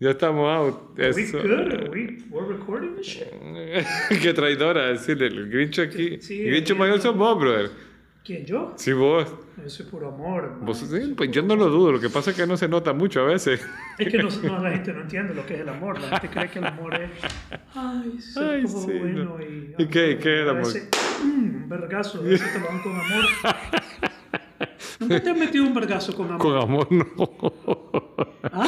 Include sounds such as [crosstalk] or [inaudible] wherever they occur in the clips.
Ya estamos out. Are we Eso. good? We, we're recording this shit? [laughs] Qué traidora decirle. El Grincho aquí. Sí, el Grincho mayor sos vos, brother. ¿Quién, yo? Sí, vos. Yo soy puro amor. Vos Soy sí, pues yo no lo dudo. Lo que pasa es que no se nota mucho a veces. Es que no, [laughs] no, la gente no entiende lo que es el amor. La gente cree que el amor es. Ay, sí, Ay, sí, bueno. no. Y, ¿Y qué- qué es el amor? veces, mm, un vergazo. A veces te lo dan con amor. [laughs] ¿Nunca te has metido un vergazo con amor? Con amor no. ¿Ah?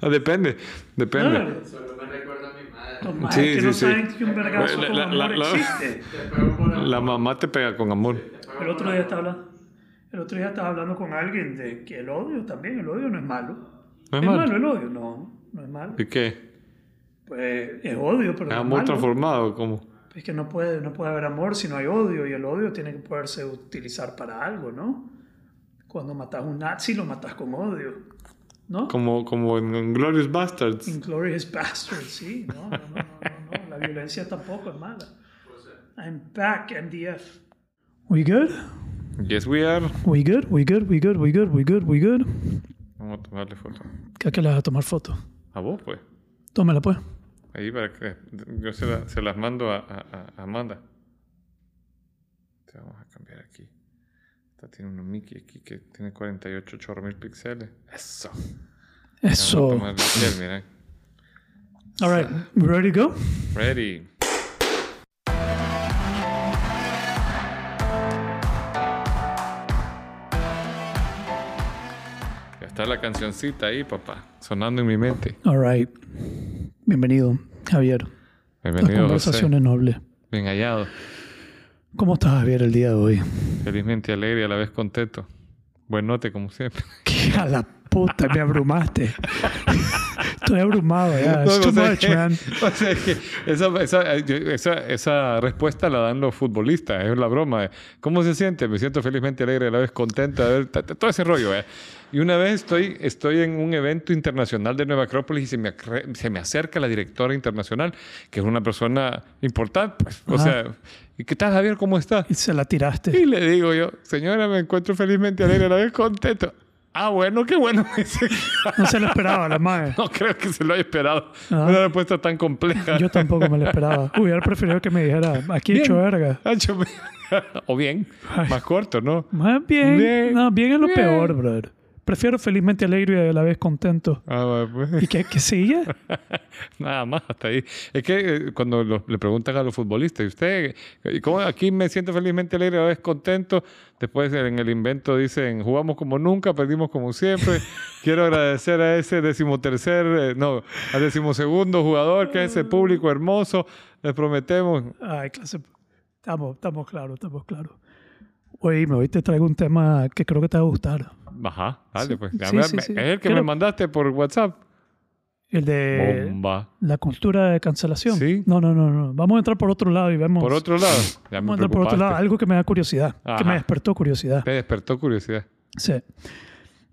Ah, Depende. Depende. Solo me recuerda a mi madre. Los maes Sí, que sí, no sí. saben que un vergazo La- con la- amor la- la- existe. La mamá te pega con amor. El otro día estaba hablando, el otro día estaba hablando con alguien de que el odio también, el odio no es malo. ¿No es ¿Es malo? malo el odio? No, no es malo. ¿Y qué? Pues es odio, pero ¿Es no es amor malo. transformado? como Es que no puede, no puede haber amor si no hay odio y el odio tiene que poderse utilizar para algo, ¿no? Cuando matas a un nazi lo matas con odio, ¿no? Como, como en, en Glorious Bastards. Inglorious Bastard, sí, no, no, no, no, no, no, la violencia tampoco es mala. I'm back, MDF. We good? Yes, we are. We good? We good? We good? We good? We good? We good? Vamos a tomarle foto. ¿Qué que le vas a tomar foto? A vos, pues. Tómela pues. Ahí para que yo se, la- se las mando a, a- a Amanda. Te vamos a cambiar aquí. Tiene un Mickey aquí que tiene 48 chorro mil píxeles. Eso. Vamos a Eso. tomar la piel, mira. All right, we ready to go? Ready. Ya está la cancioncita ahí, papá, sonando en mi mente. All right. Bienvenido, Javier. Bienvenido, José. conversaciones nobles. Bien hallado. ¿Cómo estás, Javier, el día de hoy? Felizmente alegre y a la vez contento. Buen note, como siempre. [laughs] A la puta, me abrumaste. [laughs] Estoy abrumado ya. No, too much, que- man. [laughs] que esa, esa, esa, esa respuesta la dan los futbolistas, es la broma. ¿Cómo se siente? Me siento felizmente alegre, a la vez contento, a ver, todo ese rollo. ¿eh? Y una vez estoy, estoy en un evento internacional de Nueva Acrópolis y se me, se me acerca la directora internacional, que es una persona importante. pues. O sea, ¿y qué tal, Javier? ¿Cómo está? Y se la tiraste. Y le digo yo, señora, me encuentro felizmente alegre, a la vez contento. Ah, bueno, qué bueno. [laughs] No se lo esperaba, la madre. no creo que se lo haya esperado. Ah. Una respuesta tan compleja. Yo tampoco me lo esperaba. [laughs] Hubiera preferido que me dijera, aquí he hecho Bien. [laughs] verga. O bien, Ay. más corto, ¿no? Más bien. Bien. No, bien es lo Bien. peor, brother. Prefiero felizmente alegre y a la vez contento. Ah, pues. ¿Y qué, qué sigue? [laughs] Nada más, hasta ahí. Es que eh, cuando lo- le preguntan a los futbolistas, ¿y usted? ¿Y cómo aquí me siento felizmente alegre, a la vez contento? Después en el invento dicen, jugamos como nunca, perdimos como siempre. [laughs] Quiero agradecer a ese decimotercer, eh, no, al decimosegundo jugador, que es ese público hermoso. Les prometemos. Ay, clase. Estamos, estamos claros, estamos claros. Oye, hoy te traigo un tema que creo que te va a gustar. Ajá, dale, pues. Sí, sí, sí. Es el que Creo- me mandaste por WhatsApp. El de Bomba. la cultura de cancelación. Sí. No, no, no, no. Vamos a entrar por otro lado y vemos. Por otro lado, ya me Vamos a entrar por otro lado. Algo que me da curiosidad. Que me despertó curiosidad. Te despertó curiosidad. Sí.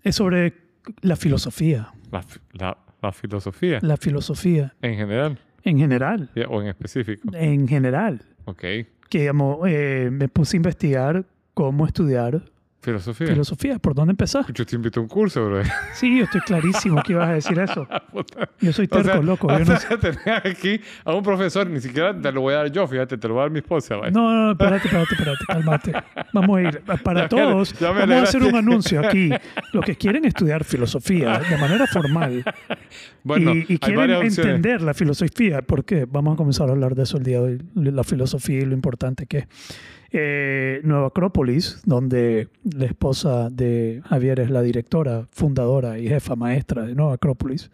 Es sobre la filosofía. La, la, la filosofía La filosofía en general en general. o en específico. En general. Ok. Que digamos, eh, me puse a investigar cómo estudiar Filosofía. filosofía. ¿Por dónde empezar? Yo te invito a un curso, bro. Sí, yo estoy clarísimo que ibas a decir eso. [laughs] Puta. Yo soy O terco, sea, loco. o Yo no, sea, [laughs] tenés aquí a un profesor, ni siquiera te lo voy a dar yo, fíjate, te lo va a dar mi esposa. no, no, no, espérate, espérate, espérate, cálmate. Vamos a ir. [laughs] Para Ya todos, me vamos a hacer un anuncio aquí. Los que quieren estudiar filosofía de manera formal Bueno, y, y quieren entender la filosofía, porque vamos a comenzar a hablar de eso el día de hoy, la filosofía y lo importante que es. Eh, Nueva Acrópolis, donde la esposa de Javier es la directora, fundadora y jefa maestra de Nueva Acrópolis.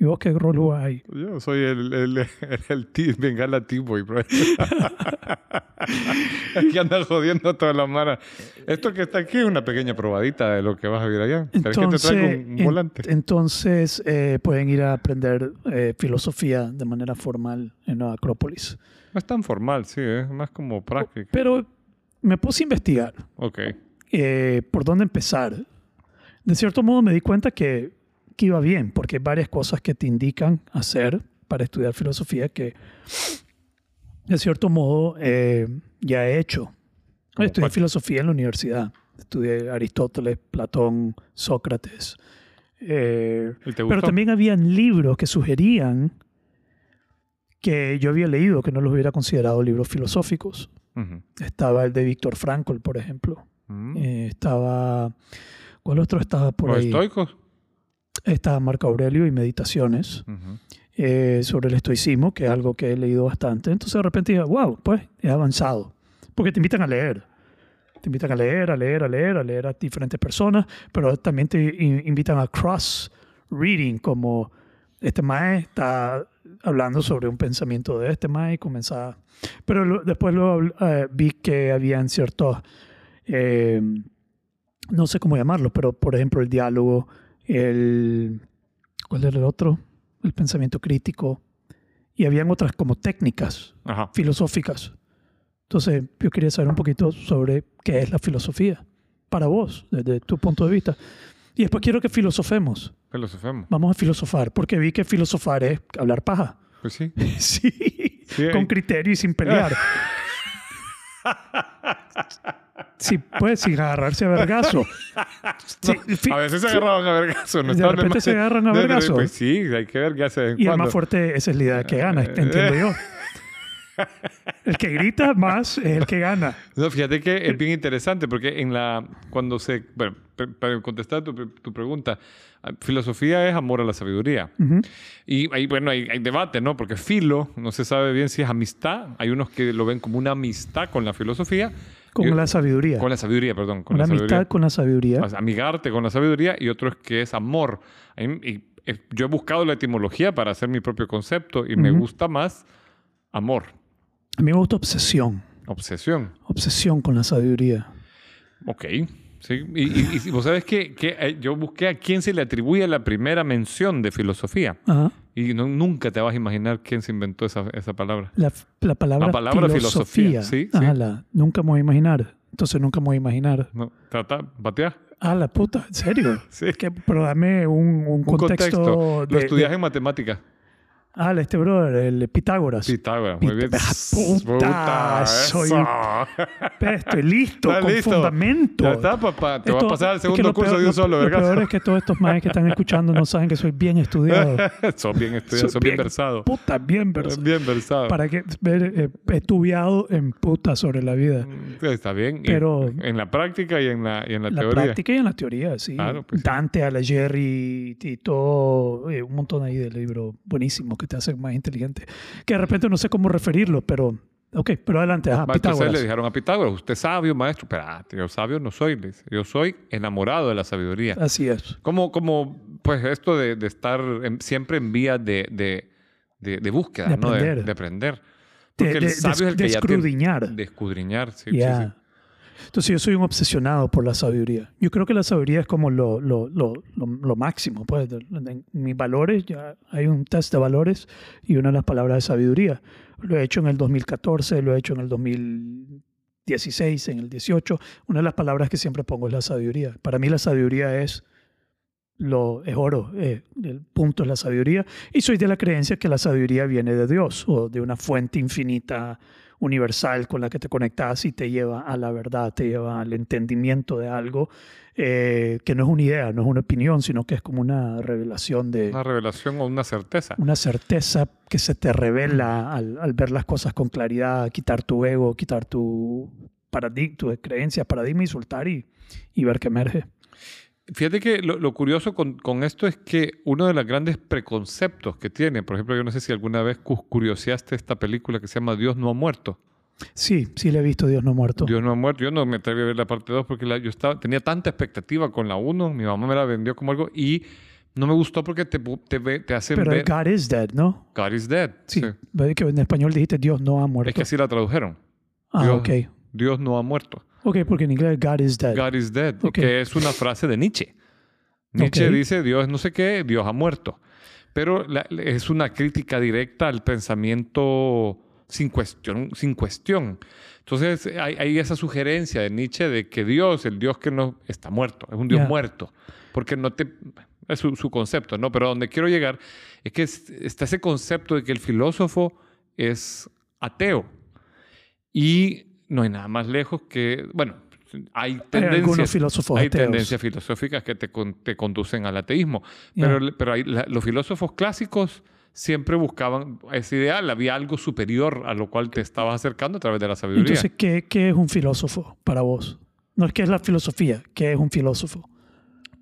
¿Y vos qué rol jugás ahí? Yo soy el, el, el, el, ti- Bengala T-Boy, bro. [laughs] Aquí anda jodiendo a toda la mara. Esto que está aquí es una pequeña probadita de lo que vas a ver allá. ¿Querés que te traiga un, un en- volante? entonces eh, pueden ir a aprender eh, filosofía de manera formal en Nueva Acrópolis. No es tan formal, sí, es más como práctica. Pero me puse a investigar Ok. eh, por dónde empezar. De cierto modo me di cuenta que, que iba bien, porque hay varias cosas que te indican hacer para estudiar filosofía que, de cierto modo, eh, ya he hecho. ¿Cómo Estudié filosofía en la universidad. Estudié Aristóteles, Platón, Sócrates, Eh, ¿Y te pero también habían libros que sugerían que yo había leído que no los hubiera considerado libros filosóficos. Estaba el de Víctor Frankl, por ejemplo. Mm. Eh, estaba... ¿Cuál otro estaba por ¿Los ahí? estoicos? Estaba Marco Aurelio y Meditaciones eh, sobre el estoicismo, que es algo que he leído bastante. Entonces de repente dije, wow, pues he avanzado. Porque te invitan a leer. Te invitan a leer, a leer, a leer, a leer a diferentes personas, pero también te in- invitan a cross-reading, como este mae está hablando sobre un pensamiento de este mae y comenzaba... Pero lo- después luego eh, vi que habían ciertos... eh, no sé cómo llamarlo, pero por ejemplo el diálogo, el... ¿Cuál era el otro? El pensamiento crítico. Y habían otras como técnicas Ajá. filosóficas. Entonces, yo quería saber un poquito sobre qué es la filosofía para vos, desde tu punto de vista. Y después quiero que filosofemos. Filosofemos. Vamos a filosofar, porque vi que filosofar es hablar paja. Pues sí. [laughs] Sí, Sí, con criterio y sin pelear. [laughs] Sí, pues, sin agarrarse a vergazo. Sí, fi- A veces se agarraban a vergazo. No De repente se agarran a [laughs] vergazo. Pues sí, hay que ver qué hace de vez en Y el cuando. más fuerte, esa es la idea que gana, entiendo yo. El que grita más es el que gana. No, fíjate que es bien interesante porque en la cuando se bueno, para contestar tu, tu pregunta, filosofía es amor a la sabiduría. Ujú. Y ahí, bueno, hay, hay debate, ¿no? Porque filo, no se sabe bien si es amistad. Hay unos que lo ven como una amistad con la filosofía. Con Y- la sabiduría. Con la sabiduría, perdón. Con Una la amistad sabiduría. con la sabiduría. Amigarte con la sabiduría y otro es que es amor. Ahí- y, eh, yo he buscado la etimología para hacer mi propio concepto y me Ujú. gusta más amor, A mí me gusta obsesión. obsesión. Obsesión con la sabiduría. Ok. Sí. Y, y- y vos sabes que, que, eh, yo busqué a quién se le atribuye la primera mención de filosofía. Ajá. Y no- nunca te vas a imaginar quién se inventó esa, esa palabra. La, la palabra, La palabra filosofía. filosofía, sí, Ajá, sí. la- nunca me voy a imaginar. Entonces nunca me voy a imaginar. No, trata, batea. Ah, la puta, ¿en serio? [laughs] Sí. Que- pero dame un, un Un contexto. contexto. de- Lo estudias de- en matemática. Ah, este brother, el Pitágoras. Pitágoras. Muy bien. Pita- puta, soy. Ve, Estoy listo, con listo. fundamento. Ya está, papá. Te Esto- a pasar es que segundo lo curso peor- de un lo- solo, Lo ¿verdad? peor es que todos estos maes que están escuchando no saben que soy bien estudiado. [laughs] Sos bien estudiado, Soy sos bien versado. Puta, bien versado. Bien versado. Para que ver, eh, estudiado en puta sobre la vida. Sí, Está bien. Pero- en la práctica y en la, y en la, La teoría. práctica y en la teoría, sí. Claro, pues. Dante, Alighieri y todo, eh, un montón ahí de libros buenísimos que te hacen más inteligente. Que de repente no sé cómo referirlo, pero ok, pero adelante, ajá, Entonces le Pitágoras. dijeron a Pitágoras, usted es sabio, maestro. Espérate, yo sabio no soy. Yo soy enamorado de la sabiduría. Así es. Como, como pues esto de, de estar en- siempre en vías de, de, de, búsqueda, De ¿no? De- aprender. De, aprender. De, Porque el sabio es el que ya tiene- escudriñar. De escudriñar, sí, sí, Ya. sí. Entonces yo soy un obsesionado por la sabiduría. Yo creo que la sabiduría es como lo, lo, lo, lo, máximo. Pues. En mis valores, ya hay un test de valores y una de las palabras es sabiduría. Lo he hecho en el 2014, lo he hecho en el 2016, en el 18. Una de las palabras que siempre pongo es la sabiduría. Para mí la sabiduría es, lo, es oro, eh, el punto es la sabiduría. Y soy de la creencia que la sabiduría viene de Dios o de una fuente infinita universal con la que te conectas y te lleva a la verdad, te lleva al entendimiento de algo eh, que no es una idea, no es una opinión, sino que es como una revelación de Una revelación o una certeza. una certeza que se te revela al, al ver las cosas con claridad, quitar tu ego, quitar tu paradigma, tu creencia, paradigma y soltar y, y ver que emerge. Fíjate que lo, lo curioso con, con esto es que uno de los grandes preconceptos que tiene, por ejemplo, yo no sé si alguna vez cu- curioseaste esta película que se llama Dios no ha muerto. Sí, sí le he visto Dios no muerto. Dios no ha muerto. Yo no me atreví a ver la parte 2 porque la- yo estaba, tenía tanta expectativa con la 1, mi mamá me la vendió como algo y no me gustó porque te, te, te hacen Pero ver God is dead, ¿no? God is dead. Sí. Sí. Que en español dijiste Dios no ha muerto. Es que así la tradujeron. ah, Dios, ok. Dios no ha muerto. Ok, porque en inglés God is dead. God is dead, Ok. que es una frase de Nietzsche. Nietzsche Ok. dice Dios no sé qué, Dios ha muerto. Pero la- es una crítica directa al pensamiento sin cuestión. Sin cuestión. Entonces hay, hay esa sugerencia de Nietzsche de que Dios, el Dios que no está muerto, es un Dios Ya. muerto. Porque no te... Es su, su concepto, ¿no? Pero donde quiero llegar es que es- está ese concepto de que el filósofo es ateo. Y no hay nada más lejos que, bueno, hay Hay tendencias, filósofos hay ateos. tendencias filosóficas que te, con- te conducen al ateísmo. Pero, pero hay- la- los filósofos clásicos siempre buscaban ese ideal. Había algo superior a lo cual te estabas acercando a través de la sabiduría. Entonces, ¿qué, ¿qué es un filósofo para vos? No es qué es la filosofía, ¿qué es un filósofo?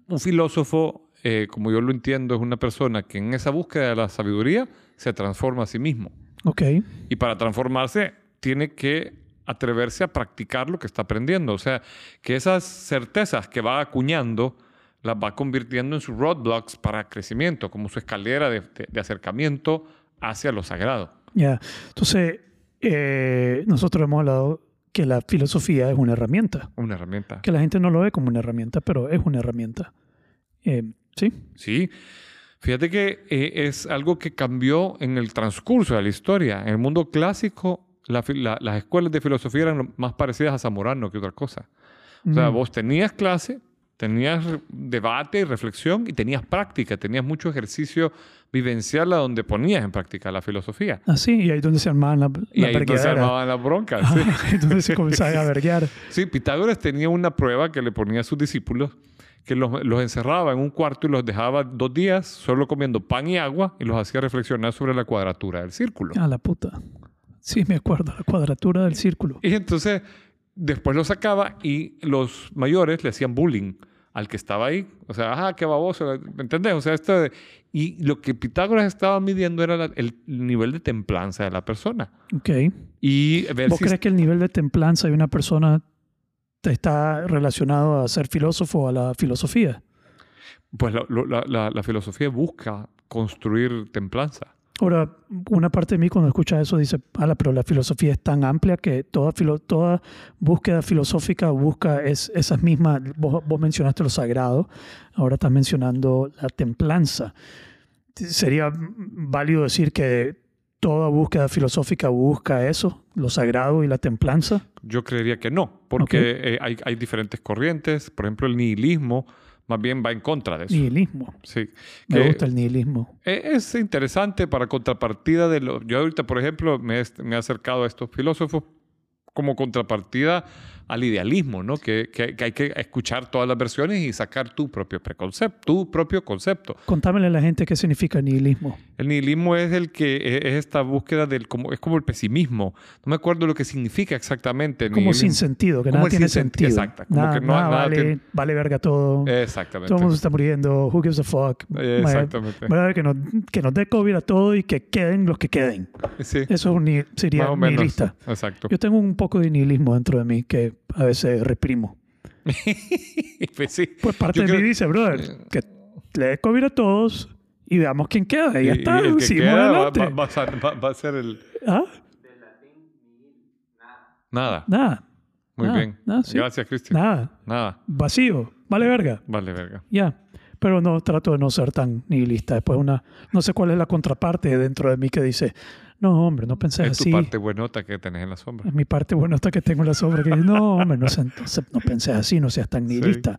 un filósofo, eh, como yo lo entiendo, es una persona que en esa búsqueda de la sabiduría se transforma a sí mismo. Ok, Y para transformarse tiene que atreverse a practicar lo que está aprendiendo. O sea, que esas certezas que va acuñando las va convirtiendo en sus roadblocks para crecimiento, como su escalera de, de- de acercamiento hacia lo sagrado. ya. Entonces, eh, nosotros hemos hablado que la filosofía es una herramienta. Una herramienta. Que la gente no lo ve como una herramienta, pero es una herramienta. Eh, ¿Sí? Sí. Fíjate que eh, es algo que cambió en el transcurso de la historia. En el mundo clásico, la fi- la- las escuelas de filosofía eran más parecidas a Zamorano que otra cosa. O sea, Mm. vos tenías clase, tenías debate y reflexión y tenías práctica, tenías mucho ejercicio vivencial a donde ponías en práctica la filosofía. Así, y ahí es donde se armaban la, Y la ahí entonces se armaban las broncas. sí. [laughs] Ahí es donde se comenzaban a verguear. [laughs] Sí, Pitágoras tenía una prueba que le ponía a sus discípulos, que los, los encerraba en un cuarto y los dejaba dos días solo comiendo pan y agua y los hacía reflexionar sobre la cuadratura del círculo. A la puta. Sí, me acuerdo, la cuadratura del círculo. Y entonces después lo sacaba y los mayores le hacían bullying al que estaba ahí. O sea, ajá, qué baboso, ¿me entendés? O sea, esto de- Y lo que Pitágoras estaba midiendo era la- el nivel de templanza de la persona. Ok. Y ver ¿Vos si crees que el nivel de templanza de una persona está relacionado a ser filósofo o a la filosofía? pues la filosofía busca construir templanza. Ahora, una parte de mí cuando escucha eso dice, ala, pero la filosofía es tan amplia que toda, filo- toda búsqueda filosófica busca es, esas mismas, vos, vos mencionaste lo sagrado, ahora estás mencionando la templanza. ¿Sería válido decir que toda búsqueda filosófica busca eso, lo sagrado y la templanza? Yo creería que no, porque eh, hay, hay diferentes corrientes. Por ejemplo, el nihilismo más bien va en contra de eso. Nihilismo. Sí. Me Que- gusta el nihilismo. Eh, Es interesante para contrapartida de lo... Yo ahorita, por ejemplo, me he acercado a estos filósofos como contrapartida al idealismo, ¿no? Que, que- que hay que escuchar todas las versiones y sacar tu propio preconcepto, tu propio concepto. Contámele a la gente qué significa nihilismo. El nihilismo es el que e, es esta búsqueda del como es como el pesimismo. No me acuerdo lo que significa exactamente. Como nihilismo. sin sentido, que Como nada tiene sentido, exacto, como Nada, que no- nada nada vale, tiene- vale verga todo. Exactamente. Todo el mundo se está muriendo. Who gives a fuck? Exactamente. Bueno, que, nos, que nos dé COVID a todo y que queden los que queden. Sí, Eso sería más o menos. nihilista. Exacto. Yo tengo un poco de nihilismo dentro de mí que a veces reprimo. [laughs] Pues sí. Pues parte Yo de mí creo- dice, brother, que le dé COVID a todos y veamos quién queda. Y ya está, y el que queda va, va- va a ser- va- va a ser el... ¿Ah? Nada. Nada, Muy nada, bien. nada, sí. Gracias, Cristian. nada. Nada. Vacío. Vale verga. Vale, verga. Ya. Pero no, trato de no ser tan nihilista. Después una, no sé cuál es la contraparte dentro de mí que dice, no, hombre, no pensés Es tu así. parte buenota que tenés en la sombra. Es mi parte buena hasta que tengo en la sombra que no, hombre, no, no, no penses así, no seas tan nihilista.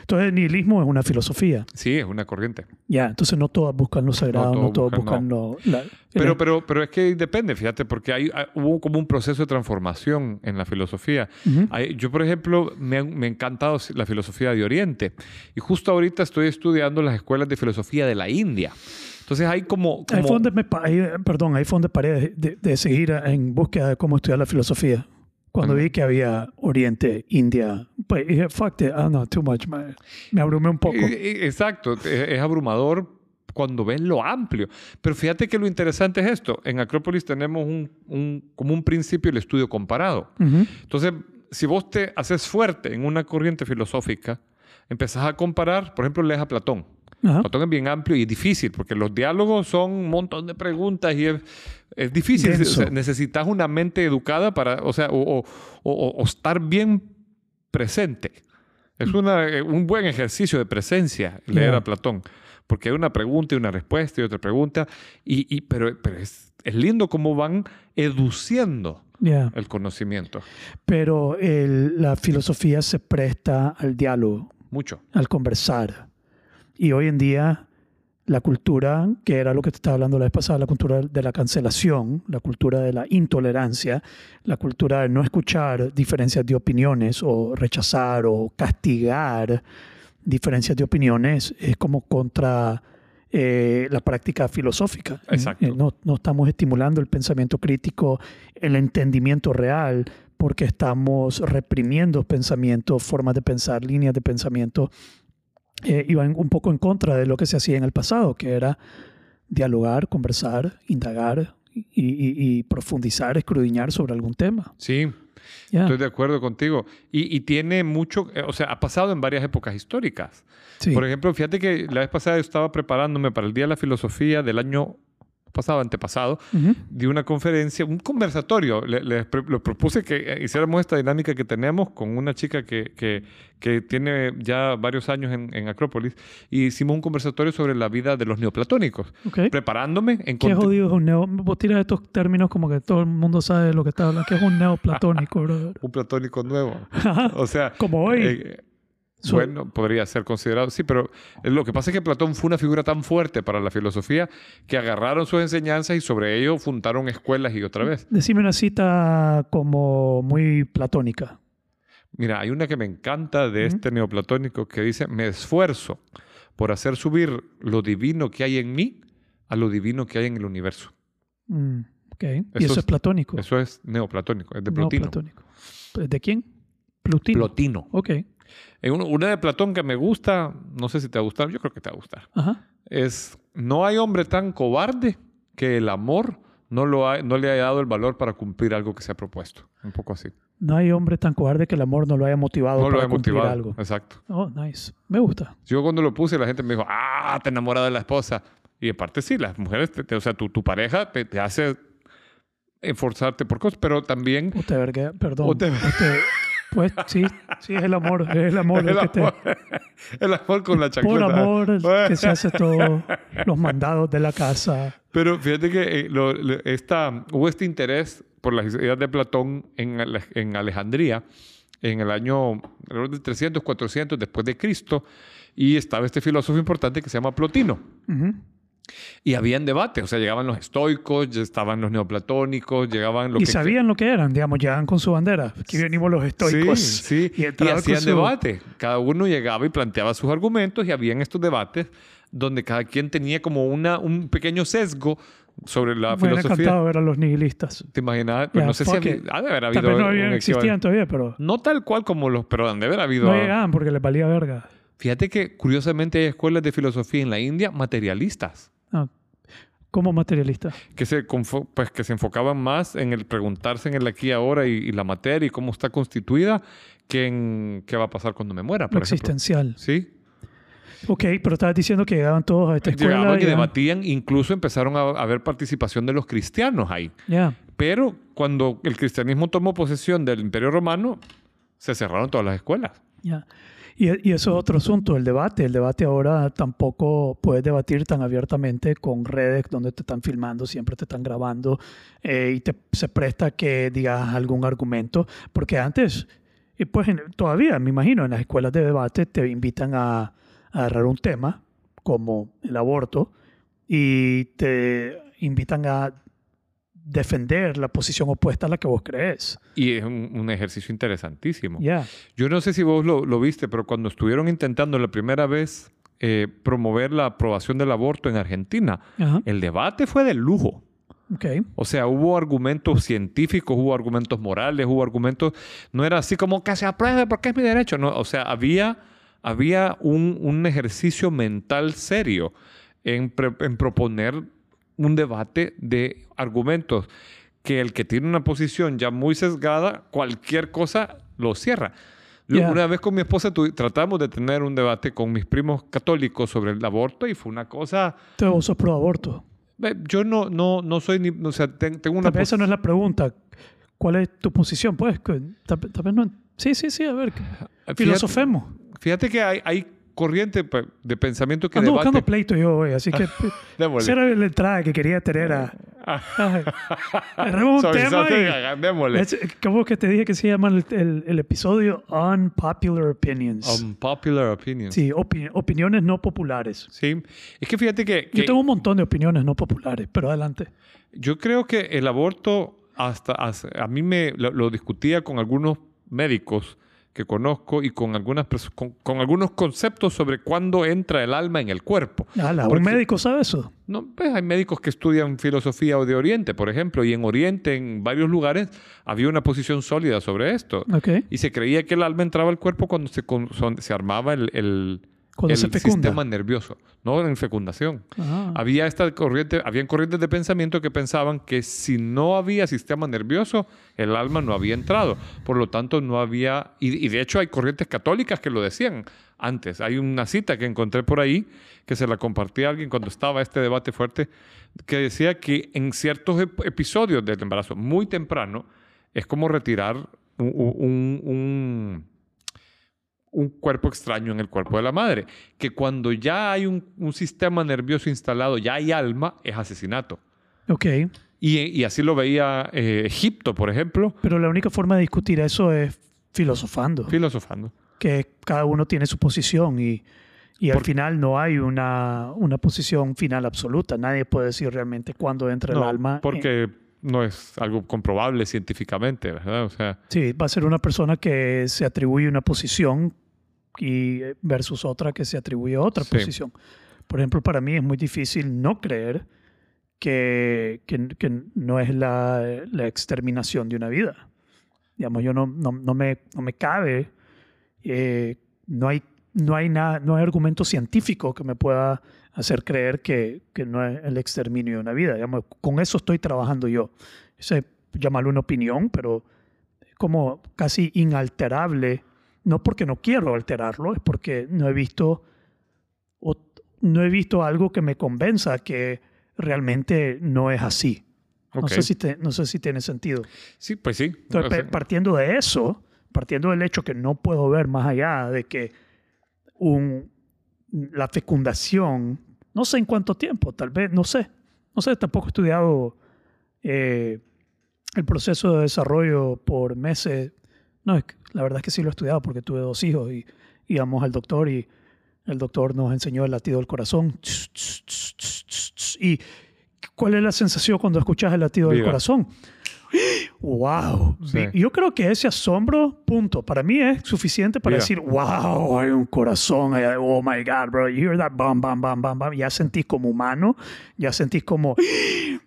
Entonces, el nihilismo es una filosofía. Sí, es una corriente. Ya, entonces no todas buscan lo sagrado, no, todos todas buscan, buscan lo... la- Pero, el- pero, pero es que depende, fíjate, porque hay, hubo como un proceso de transformación en la filosofía. Ujú. Hay- yo, por ejemplo, me, ha- me ha encantado la filosofía de Oriente. Y justo ahorita estoy estudiando las escuelas de filosofía de la India. Entonces hay como... Ahí como fue donde me pa- ahí, perdón, ahí fue donde paré de, de- de seguir en búsqueda de cómo estudiar la filosofía. Cuando vi que había Oriente, India, pues dije, fuck it, ah, no, too much, man. me abrumé un poco. Eh, eh, Exacto, es, abrumador cuando ves lo amplio. Pero fíjate que lo interesante es esto. En Acrópolis tenemos un, un- como un principio el estudio comparado. Ujú. Entonces, si vos te haces fuerte en una corriente filosófica, empezás a comparar, por ejemplo, lees a Platón. Ajá. Platón es bien amplio y difícil porque los diálogos son un montón de preguntas y es, es difícil. O sea, necesitas una mente educada para, o sea, o, o- o- estar bien presente. Es una- eh, un buen ejercicio de presencia leer Ya. a Platón porque hay una pregunta y una respuesta y otra pregunta, y, y- pero, pero es, es lindo cómo van educiendo Ya. el conocimiento. Pero el- la filosofía se presta al diálogo, Mucho. al conversar. Y hoy en día la cultura, que era lo que te estaba hablando la vez pasada, la cultura de la cancelación, la cultura de la intolerancia, la cultura de no escuchar diferencias de opiniones o rechazar o castigar diferencias de opiniones, es como contra eh, la práctica filosófica. Exacto. Eh, no, no estamos estimulando el pensamiento crítico, el entendimiento real, porque estamos reprimiendo pensamientos, formas de pensar, líneas de pensamiento eh, iban un poco en contra de lo que se hacía en el pasado, que era dialogar, conversar, indagar y, y- y profundizar, escudriñar sobre algún tema. Sí, estoy de acuerdo contigo. Y, y tiene mucho, eh, o sea, ha pasado en varias épocas históricas. sí. Por ejemplo, fíjate que la vez pasada yo estaba preparándome para el Día de la Filosofía del año pasado, antepasado, Ujú. di una conferencia, un conversatorio. Le, le le propuse que eh, hiciéramos esta dinámica que tenemos con una chica que, que, que tiene ya varios años en, en Acrópolis. Y hicimos un conversatorio sobre la vida de los neoplatónicos. Ok. Preparándome en ¿Qué jodido es un neo? Vos tiras estos términos como que todo el mundo sabe de lo que está hablando. ¿Qué es un neoplatónico, brother? [laughs] un platónico nuevo. O sea, Como hoy. eh, Bueno, podría ser considerado, sí, pero lo que pasa es que Platón fue una figura tan fuerte para la filosofía que agarraron sus enseñanzas y sobre ello fundaron escuelas y otra vez. Decime una cita como muy platónica. Mira, hay una que me encanta de este neoplatónico que dice, me esfuerzo por hacer subir lo divino que hay en mí a lo divino que hay en el universo. Mm, ok. Y Eso eso es- es platónico. Eso es neoplatónico, es de Plotino. Neoplatónico. ¿De quién? Plutino. Plotino. Ok. Un- Una de Platón que me gusta, no sé si te va a gustar, yo creo que te va a gustar. Ajá. es no hay hombre tan cobarde que el amor no, lo ha- no le haya dado el valor para cumplir algo que se ha propuesto. Un poco así. No hay hombre tan cobarde que el amor no lo haya motivado No lo para he cumplir motivado. algo. Exacto. Oh, nice. Me gusta. Yo cuando lo puse, la gente me dijo, ah, te enamorado de la esposa. Y en parte sí, las mujeres, te- te- o sea, tu, tu pareja te, te hace esforzarte por cosas, pero también Usted verga, perdón. Usted- Usted- pues sí, sí, es el amor. Es el amor. [laughs] el el que te- amor, el amor con la por chancleta. amor [laughs] que se hace todo. Los mandados de la casa. Pero fíjate que eh, lo- lo- esta, hubo este interés por las ideas de Platón en, en Alejandría en el año alrededor de 300, 400 después de Cristo y estaba este filósofo importante que se llama Plotino. Ujú. Y habían debate, o sea, llegaban los estoicos, ya estaban los neoplatónicos, llegaban lo Y que... sabían lo que eran, digamos, llegaban con su bandera. Aquí venimos los estoicos. Sí, sí. Y, Y, hacían su- debate. Cada uno llegaba y planteaba sus argumentos y habían estos debates donde cada quien tenía como una, un pequeño sesgo sobre la Me filosofía. encantado ver a los nihilistas. ¿Te imaginas? Ya, no sé si había, ha de haber Tal habido vez no habían, existían todavía, pero No tal cual como los, pero han de haber habido. no llegaban porque les valía verga. Fíjate que curiosamente hay escuelas de filosofía en la India materialistas Ah, como materialista. que se, pues, que se enfocaban más en el preguntarse en el aquí y ahora y, y la materia y cómo está constituida que en qué va a pasar cuando me muera, por ejemplo. existencial. Sí, Ok, pero estabas diciendo que llegaban todos a esta escuela. llegaban y debatían, incluso empezaron a haber participación de los cristianos ahí. Ya. Pero cuando el cristianismo tomó posesión del Imperio Romano, se cerraron todas las escuelas. Ya. Y, y eso es otro asunto, el debate. El debate ahora tampoco puedes debatir tan abiertamente con redes donde te están filmando, siempre te están grabando eh, y te, se presta que digas algún argumento. Porque antes, y pues en- todavía me imagino, en las escuelas de debate te invitan a, a agarrar un tema como el aborto y te invitan a defender la posición opuesta a la que vos crees. Y es un, un ejercicio interesantísimo. Ya. Yo no sé si vos lo, lo viste, pero cuando estuvieron intentando la primera vez eh, promover la aprobación del aborto en Argentina, el debate fue de lujo. Ok. O sea, hubo argumentos científicos, hubo argumentos morales, hubo argumentos... No era así como que se apruebe porque es mi derecho. No, o sea, había, había un, un ejercicio mental serio en, pre- en proponer un debate de argumentos que el que tiene una posición ya muy sesgada, cualquier cosa lo cierra. Ya. Una vez con mi esposa tratamos de tener un debate con mis primos católicos sobre el aborto y fue una cosa... Entonces vos sos pro aborto. Yo no, no, no soy ni... O sea, ten- tengo una... Esa no es la pregunta. ¿Cuál es tu posición? Pues, tal, vez no. Sí, sí, sí, a ver. Filosofemos. Fíjate que hay, hay corriente de pensamiento que Ando debate... buscando pleito yo hoy, así que [laughs] era la entrada que quería tener a, Ay, [laughs] Tenemos un tema y- es- ¿Cómo que te dije que se llama el, el- el episodio Unpopular Opinions? Unpopular opinions. sí, opi- opiniones no populares. Sí. Es que fíjate que, Yo que tengo un montón de opiniones no populares, pero adelante. yo creo que el aborto, hasta, hasta- a mí me lo, lo discutía con algunos médicos que conozco y con, algunas, con, con algunos conceptos sobre cuándo entra el alma en el cuerpo. Ala, Porque- ¿Un médico sabe eso? No, pues hay médicos que estudian filosofía de Oriente, por ejemplo, y en Oriente, en varios lugares, había una posición sólida sobre esto. Y se creía que el alma entraba al cuerpo cuando se, armaba el, el, Cuando el se fecunda. sistema nervioso, no en fecundación. Ah. Había esta corriente, habían corrientes de pensamiento que pensaban que si no había sistema nervioso, el alma no había entrado. Por lo tanto, no había. Y, y de hecho, hay corrientes católicas que lo decían antes. Hay una cita que encontré por ahí, que se la compartí a alguien cuando estaba este debate fuerte, que decía que en ciertos ep- episodios del embarazo muy temprano, es como retirar un- un- un un cuerpo extraño en el cuerpo de la madre. Que cuando ya hay un, un sistema nervioso instalado, ya hay alma, es asesinato. Ok. Y, y así lo veía eh, Egipto, por ejemplo, Pero la única forma de discutir eso es filosofando. filosofando. que cada uno tiene su posición y, y al Por- final no hay una, una posición final absoluta. Nadie puede decir realmente cuándo entra el alma. en- porque no es algo comprobable científicamente, ¿verdad? O sea, Sí, va a ser una persona que se atribuye una posición y versus otra que se atribuye otra Sí. posición. Por ejemplo, para mí es muy difícil no creer que, que, que no es la, la exterminación de una vida. Digamos, yo no, no, no me, no me cabe, eh, no hay, no hay nada, no hay argumento científico que me pueda hacer creer que, que no es el exterminio de una vida. Digamos, con eso estoy trabajando yo. Ese, llámalo una opinión, pero como casi inalterable, no porque no quiero alterarlo, es porque no he visto, o- no he visto algo que me convenza que realmente no es así. No, sé si te- no sé si tiene sentido. Sí, pues sí. Entonces, O sea, pe- partiendo de eso, partiendo del hecho que no puedo ver más allá de que un, la fecundación, no sé en cuánto tiempo, tal vez, no sé, no sé, tampoco he estudiado eh, el proceso de desarrollo por meses. No, es que la verdad es que sí lo he estudiado porque tuve dos hijos y íbamos al doctor y el doctor nos enseñó el latido del corazón. Y ¿cuál es la sensación cuando escuchas el latido del Vida. corazón? ¡Wow! Sí. Yo creo que ese asombro, punto, para mí es suficiente para decir, wow, hay un corazón, allá, oh my God, bro, you hear that, bam, bam, bam, bam, bam. Ya sentís como humano, ya sentís como,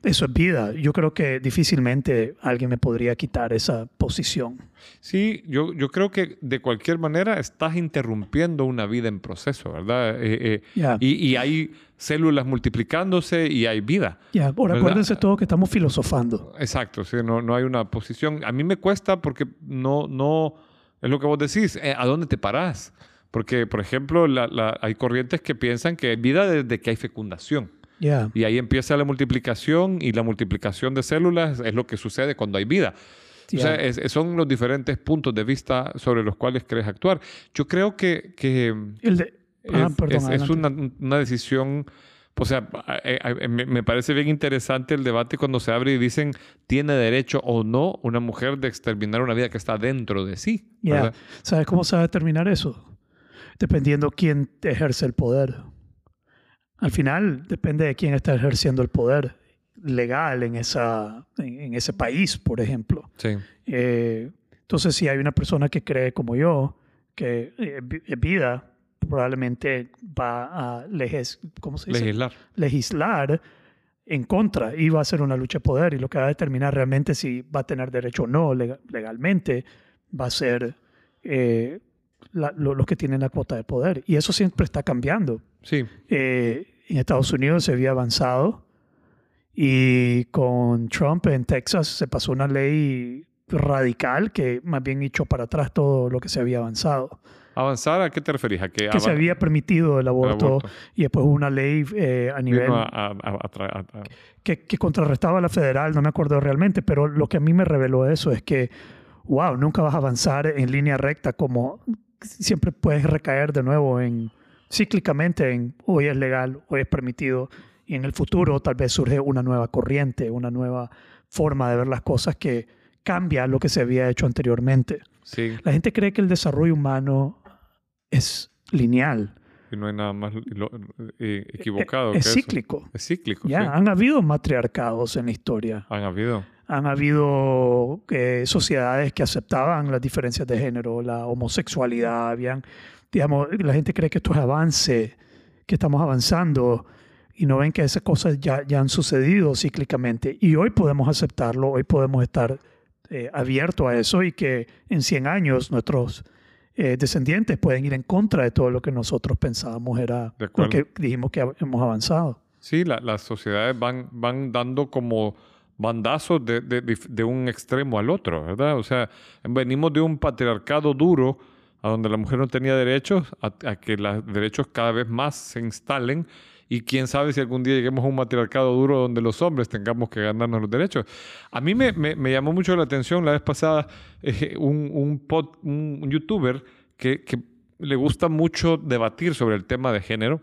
eso es vida. Yo creo que difícilmente alguien me podría quitar esa posición. Sí, yo, yo creo que de cualquier manera estás interrumpiendo una vida en proceso, ¿verdad? Eh, eh, y, y hay células multiplicándose y hay vida. Ya, ahora ¿Verdad? acuérdense todos que estamos filosofando. Exacto, sí, no, no hay una posición. A mí me cuesta porque no, no, es lo que vos decís, eh, ¿a dónde te parás? Porque, por ejemplo, la- la- hay corrientes que piensan que hay vida desde que hay fecundación. Y ahí empieza la multiplicación y la multiplicación de células es lo que sucede cuando hay vida. O sea, es- son los diferentes puntos de vista sobre los cuales querés actuar. Yo creo que, que El de, ah, es, perdón, es- es adelante. una, una decisión, o sea, eh, eh, me, me parece bien interesante el debate cuando se abre y dicen, ¿tiene derecho o no una mujer de exterminar una vida que está dentro de sí? ¿verdad? ¿Sabes cómo se va a determinar eso? Dependiendo quién ejerce el poder. Al final, depende de quién está ejerciendo el poder legal en, esa, en, en ese país, por ejemplo. Sí. Eh, entonces, si hay una persona que cree como yo, que eh, eh, vida probablemente va a leges- ¿cómo se dice? Legislar. legislar en contra y va a ser una lucha de poder y lo que va a determinar realmente si va a tener derecho o no lega- legalmente va a ser eh, la- lo- los que tienen la cuota de poder y eso siempre está cambiando. Sí. Eh, en Estados Unidos se había avanzado y con Trump en Texas se pasó una ley radical que más bien echó para atrás todo lo que se había avanzado. ¿Avanzar a qué te referís? ¿A que, Que se había permitido el aborto, aborto. y después hubo una ley eh, a nivel a- a- que, que contrarrestaba a la federal, no me acuerdo realmente, pero lo que a mí me reveló eso es que, wow, nunca vas a avanzar en línea recta como siempre puedes recaer de nuevo en cíclicamente en hoy es legal, hoy es permitido Y en el futuro tal vez surge una nueva corriente, una nueva forma de ver las cosas que cambia lo que se había hecho anteriormente. Sí, La gente cree que el desarrollo humano es lineal, y no hay nada más eh, equivocado es que eso. cíclico. Es cíclico, Ya, sí. han habido matriarcados en la historia. Han habido. Han habido eh, sociedades que aceptaban las diferencias de género, la homosexualidad, habían, digamos, la gente cree que esto es avance, que estamos avanzando y no ven que esas cosas ya, ya han sucedido cíclicamente. Y hoy podemos aceptarlo, hoy podemos estar eh, abiertos a eso y que en 100 años nuestros eh, descendientes pueden ir en contra de todo lo que nosotros pensábamos era lo que dijimos que hemos avanzado. Sí, la- las sociedades van, van dando como bandazos de- de- de un extremo al otro, ¿verdad? O sea, venimos de un patriarcado duro a donde la mujer no tenía derechos, a, que los derechos cada vez más se instalen y quién sabe si algún día lleguemos a un matriarcado duro donde los hombres tengamos que ganarnos los derechos. A mí me, llamó mucho la atención la vez pasada eh, un, youtuber que le gusta mucho debatir sobre el tema de género.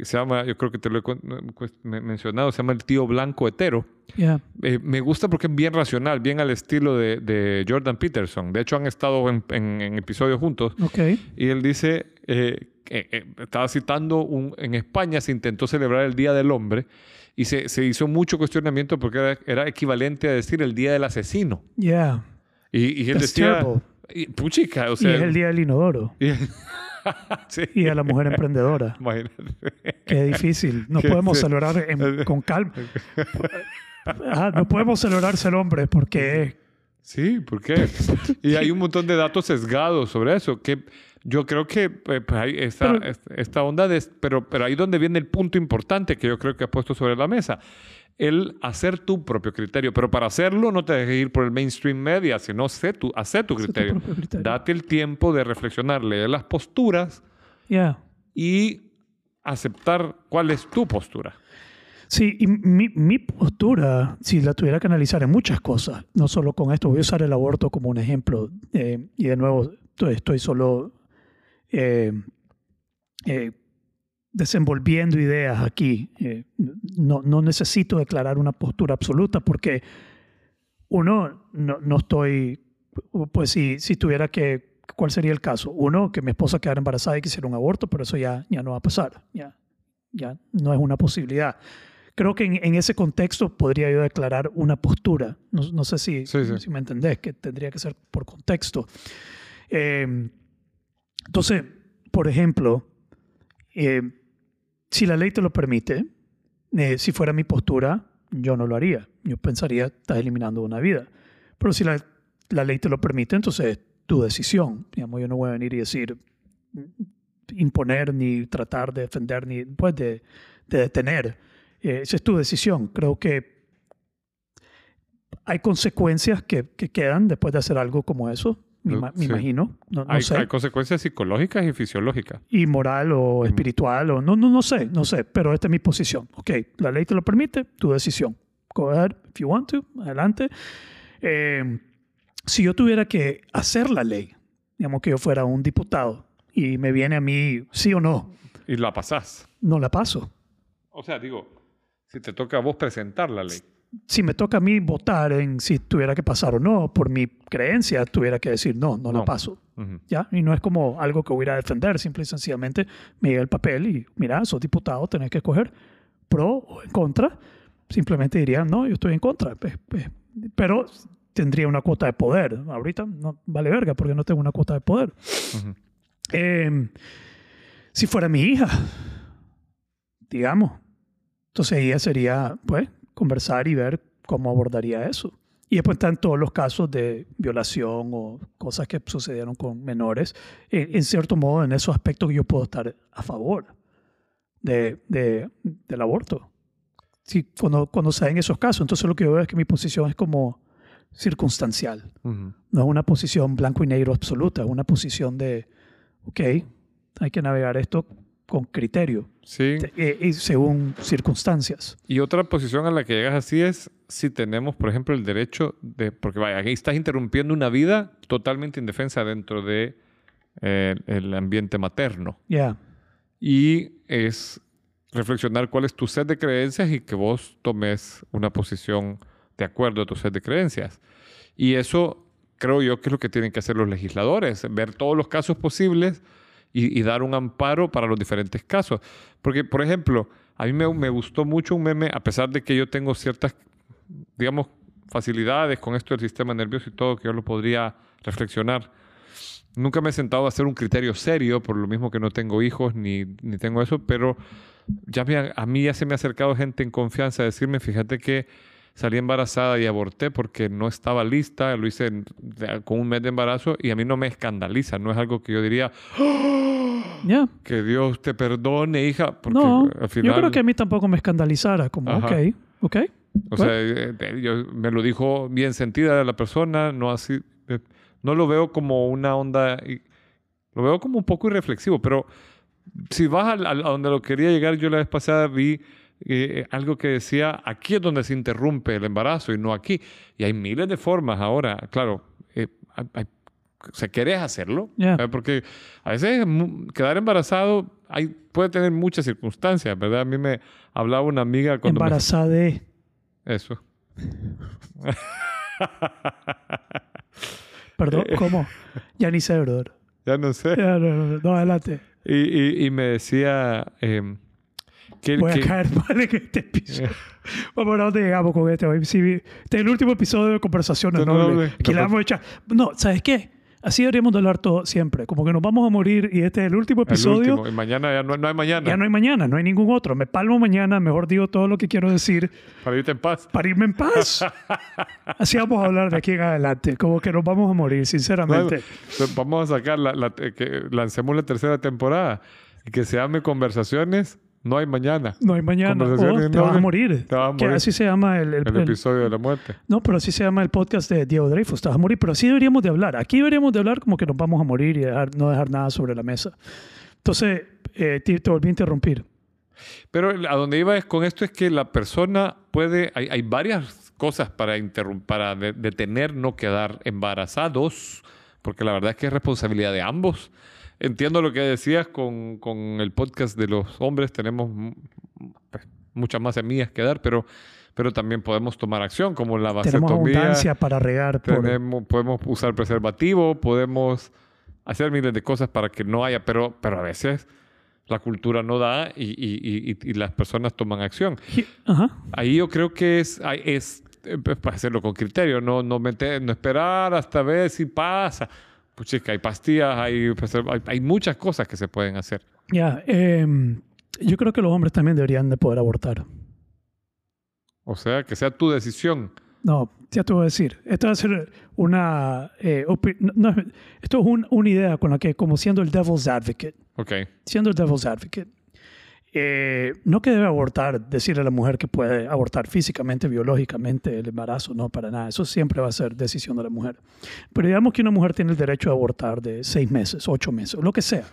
Se llama, yo creo que te lo he pues, me- mencionado, se llama el tío blanco hetero. Yeah. Eh, me gusta porque es bien racional, bien al estilo de, de Jordan Peterson. De hecho, han estado en, en- en episodios juntos. Ok. Y él dice, eh, eh, estaba citando, un, en España se intentó celebrar el Día del Hombre y se, se hizo mucho cuestionamiento porque era, era equivalente a decir el Día del Asesino. Yeah. Y, y él That's decía, y, puchica, o y sea... es el día del inodoro y- [laughs] [laughs] sí, y de la mujer emprendedora. imagínate. Qué difícil. No podemos sí. celebrar en- [laughs] con calma. Ajá, no podemos celebrar ser hombres porque Sí, ¿por qué? Y hay un montón de datos sesgados sobre eso, que yo creo que eh, pues, hay esta, Pero- esta- esta onda de... Pero, pero ahí donde viene el punto importante que yo creo que has puesto sobre la mesa. El hacer tu propio criterio. Pero para hacerlo no te dejes ir por el mainstream media, sino sé tu, hacer tu Sé tu criterio. criterio. Date el tiempo de reflexionar, leer las posturas y aceptar cuál es tu postura. Sí, y mi, mi postura, si la tuviera que analizar en muchas cosas, no solo con esto, voy a usar el aborto como un ejemplo. eh, y de nuevo, estoy, estoy solo eh, eh, desenvolviendo ideas aquí. eh, no, no necesito declarar una postura absoluta porque uno, no, no estoy, pues si, si tuviera que, ¿cuál sería el caso? Uno, que mi esposa quedara embarazada y quisiera un aborto, pero eso ya, ya no va a pasar. Ya, ya no es una posibilidad. Creo que en, en ese contexto podría yo declarar una postura. No, no sé si, Sí, sí. si me entendés, que tendría que ser por contexto. Eh, entonces, por ejemplo, eh, si la ley te lo permite, eh, si fuera mi postura, yo no lo haría. Yo pensaría, estás eliminando una vida. Pero si la, la ley te lo permite, entonces es tu decisión. Digamos, yo no voy a venir y decir, imponer, ni tratar de defender, ni pues, de, de detener. Eh, esa es tu decisión. Creo que hay consecuencias que, que quedan después de hacer algo como eso, me, me Sí. imagino. No, no hay, sé hay consecuencias psicológicas y fisiológicas. y moral o espiritual o no, no, no sé, no sé, pero esta es mi posición. Ok, la ley te lo permite, tu decisión. Go ahead if you want to, adelante. Eh, si yo tuviera que hacer la ley, digamos que yo fuera un diputado y me viene a mí sí o no, Y la pasás. no la paso. O sea, digo, si te toca a vos presentar la ley. Si me toca a mí votar en si tuviera que pasar o no, por mi creencia, tuviera que decir no, no, la No. paso. Ujú. ¿ya? Y no es como algo que voy a defender, simple y sencillamente me llega el papel y, mira, sos diputado, tenés que escoger pro o en contra. Simplemente diría, no, yo estoy en contra. Pero tendría una cuota de poder. Ahorita no vale verga porque no tengo una cuota de poder. Eh, si fuera mi hija, digamos, entonces ella sería, pues, conversar y ver cómo abordaría eso. Y después están todos los casos de violación o cosas que sucedieron con menores. En, en cierto modo, en esos aspectos yo puedo estar a favor de, de- del aborto. Sí, cuando, cuando se den esos casos. Entonces lo que yo veo es que mi posición es como circunstancial. Ujú. No es una posición blanco y negro absoluta, es una posición de, ok, hay que navegar esto con criterio Sí. eh, y según circunstancias. Y otra posición a la que llegas así es si tenemos, por ejemplo, el derecho de... Porque vaya, aquí estás interrumpiendo una vida totalmente indefensa dentro de eh, el ambiente materno. Ya, Y es reflexionar cuál es tu set de creencias y que vos tomes una posición de acuerdo a tu set de creencias. Y eso creo yo que es lo que tienen que hacer los legisladores, ver todos los casos posibles y, y dar un amparo para los diferentes casos. Porque, por ejemplo, a mí me, me gustó mucho un meme, a pesar de que yo tengo ciertas, digamos, facilidades con esto del sistema nervioso y todo, que yo lo podría reflexionar. Nunca me he sentado a hacer un criterio serio, por lo mismo que no tengo hijos ni, ni tengo eso, pero ya me a mí ya se me ha acercado gente en confianza a decirme, fíjate que salí embarazada y aborté porque no estaba lista, lo hice con un mes de embarazo y a mí no me escandaliza, no es algo que yo diría, Ya. que Dios te perdone, hija, porque No, al final... yo creo que a mí tampoco me escandalizara, como, Ajá. ok, ok. O sea, eh, eh, yo- me lo dijo bien sentida la persona, no así, eh, no lo veo como una onda, lo veo como un poco irreflexivo, pero si vas al- a, donde lo quería llegar, yo la vez pasada vi eh, algo que decía, aquí es donde se interrumpe el embarazo y no aquí. Y hay miles de formas ahora, claro, eh, hay- hay- o sea, ¿querés hacerlo? Eh, Porque a veces quedar embarazado hay, puede tener muchas circunstancias, ¿verdad? A mí me hablaba una amiga cuando me- Embarazada de... eso. [laughs] Perdón, Eh. ¿cómo? Ya ni sé, brother. Ya no sé. Ya, no, no, no, adelante. Y, y- y me decía em, que, Voy a que- caer [laughs] mal en este episodio. [laughs] Vamos a ver a dónde llegamos con este. Sí, este es el último episodio de Conversaciones No, no, Nobles. no, Aquí no, vamos a echar... No, ¿sabes qué? Así deberíamos de hablar todo siempre. Como que nos vamos a morir y este es el último el episodio. último, y mañana ya no, no hay mañana. Ya no hay mañana, no hay ningún otro. Me palmo mañana, mejor digo todo lo que quiero decir Para irte en paz. para irme en paz. [laughs] Así vamos a hablar de aquí en adelante. Como que nos vamos a morir, sinceramente. Entonces, Vamos a sacar, la, la- eh, que lancemos la tercera temporada. Y que se llame Conversaciones, no hay mañana. No hay mañana. Oh, te vas a morir. Te vas a Que morir. así se llama el, el- El el- episodio de la muerte. No, pero así se llama el podcast de Diego Dreyfus. Te vas a morir. Pero así deberíamos de hablar. Aquí deberíamos de hablar como que nos vamos a morir y dejar- no dejar nada sobre la mesa. Entonces, eh, te, te volví a interrumpir. Pero a donde iba es con esto es que la persona puede, hay, hay varias cosas para para de- detener no quedar embarazados, porque la verdad es que es responsabilidad de ambos. Entiendo lo que decías con, con el podcast de los hombres, tenemos pues, muchas más semillas que dar, pero, pero también podemos tomar acción, como la Tenemos vasectomía, abundancia para regar. Por, tenemos, podemos usar preservativo, podemos hacer miles de cosas para que no haya, pero, pero a veces la cultura no da y, y- y- y- las personas toman acción. Ajá. Ahí yo creo que es, es eh, pues, para hacerlo con criterio, no, no, meter- no esperar hasta ver si pasa. Pues chica, hay pastillas, hay, preserv- hay, hay muchas cosas que se pueden hacer. Ya. em, yo creo que los hombres también deberían de poder abortar. O sea, que sea tu decisión. No, ya te voy a decir. Esto va a ser una... eh, no, no es- esto es un- una idea con la que, como siendo el devil's advocate, Ok. siendo el devil's advocate, eh, no que debe abortar, decirle a la mujer que puede abortar físicamente, biológicamente el embarazo, no para nada. Eso siempre va a ser decisión de la mujer. Pero digamos que una mujer tiene el derecho a abortar de seis meses, ocho meses, lo que sea.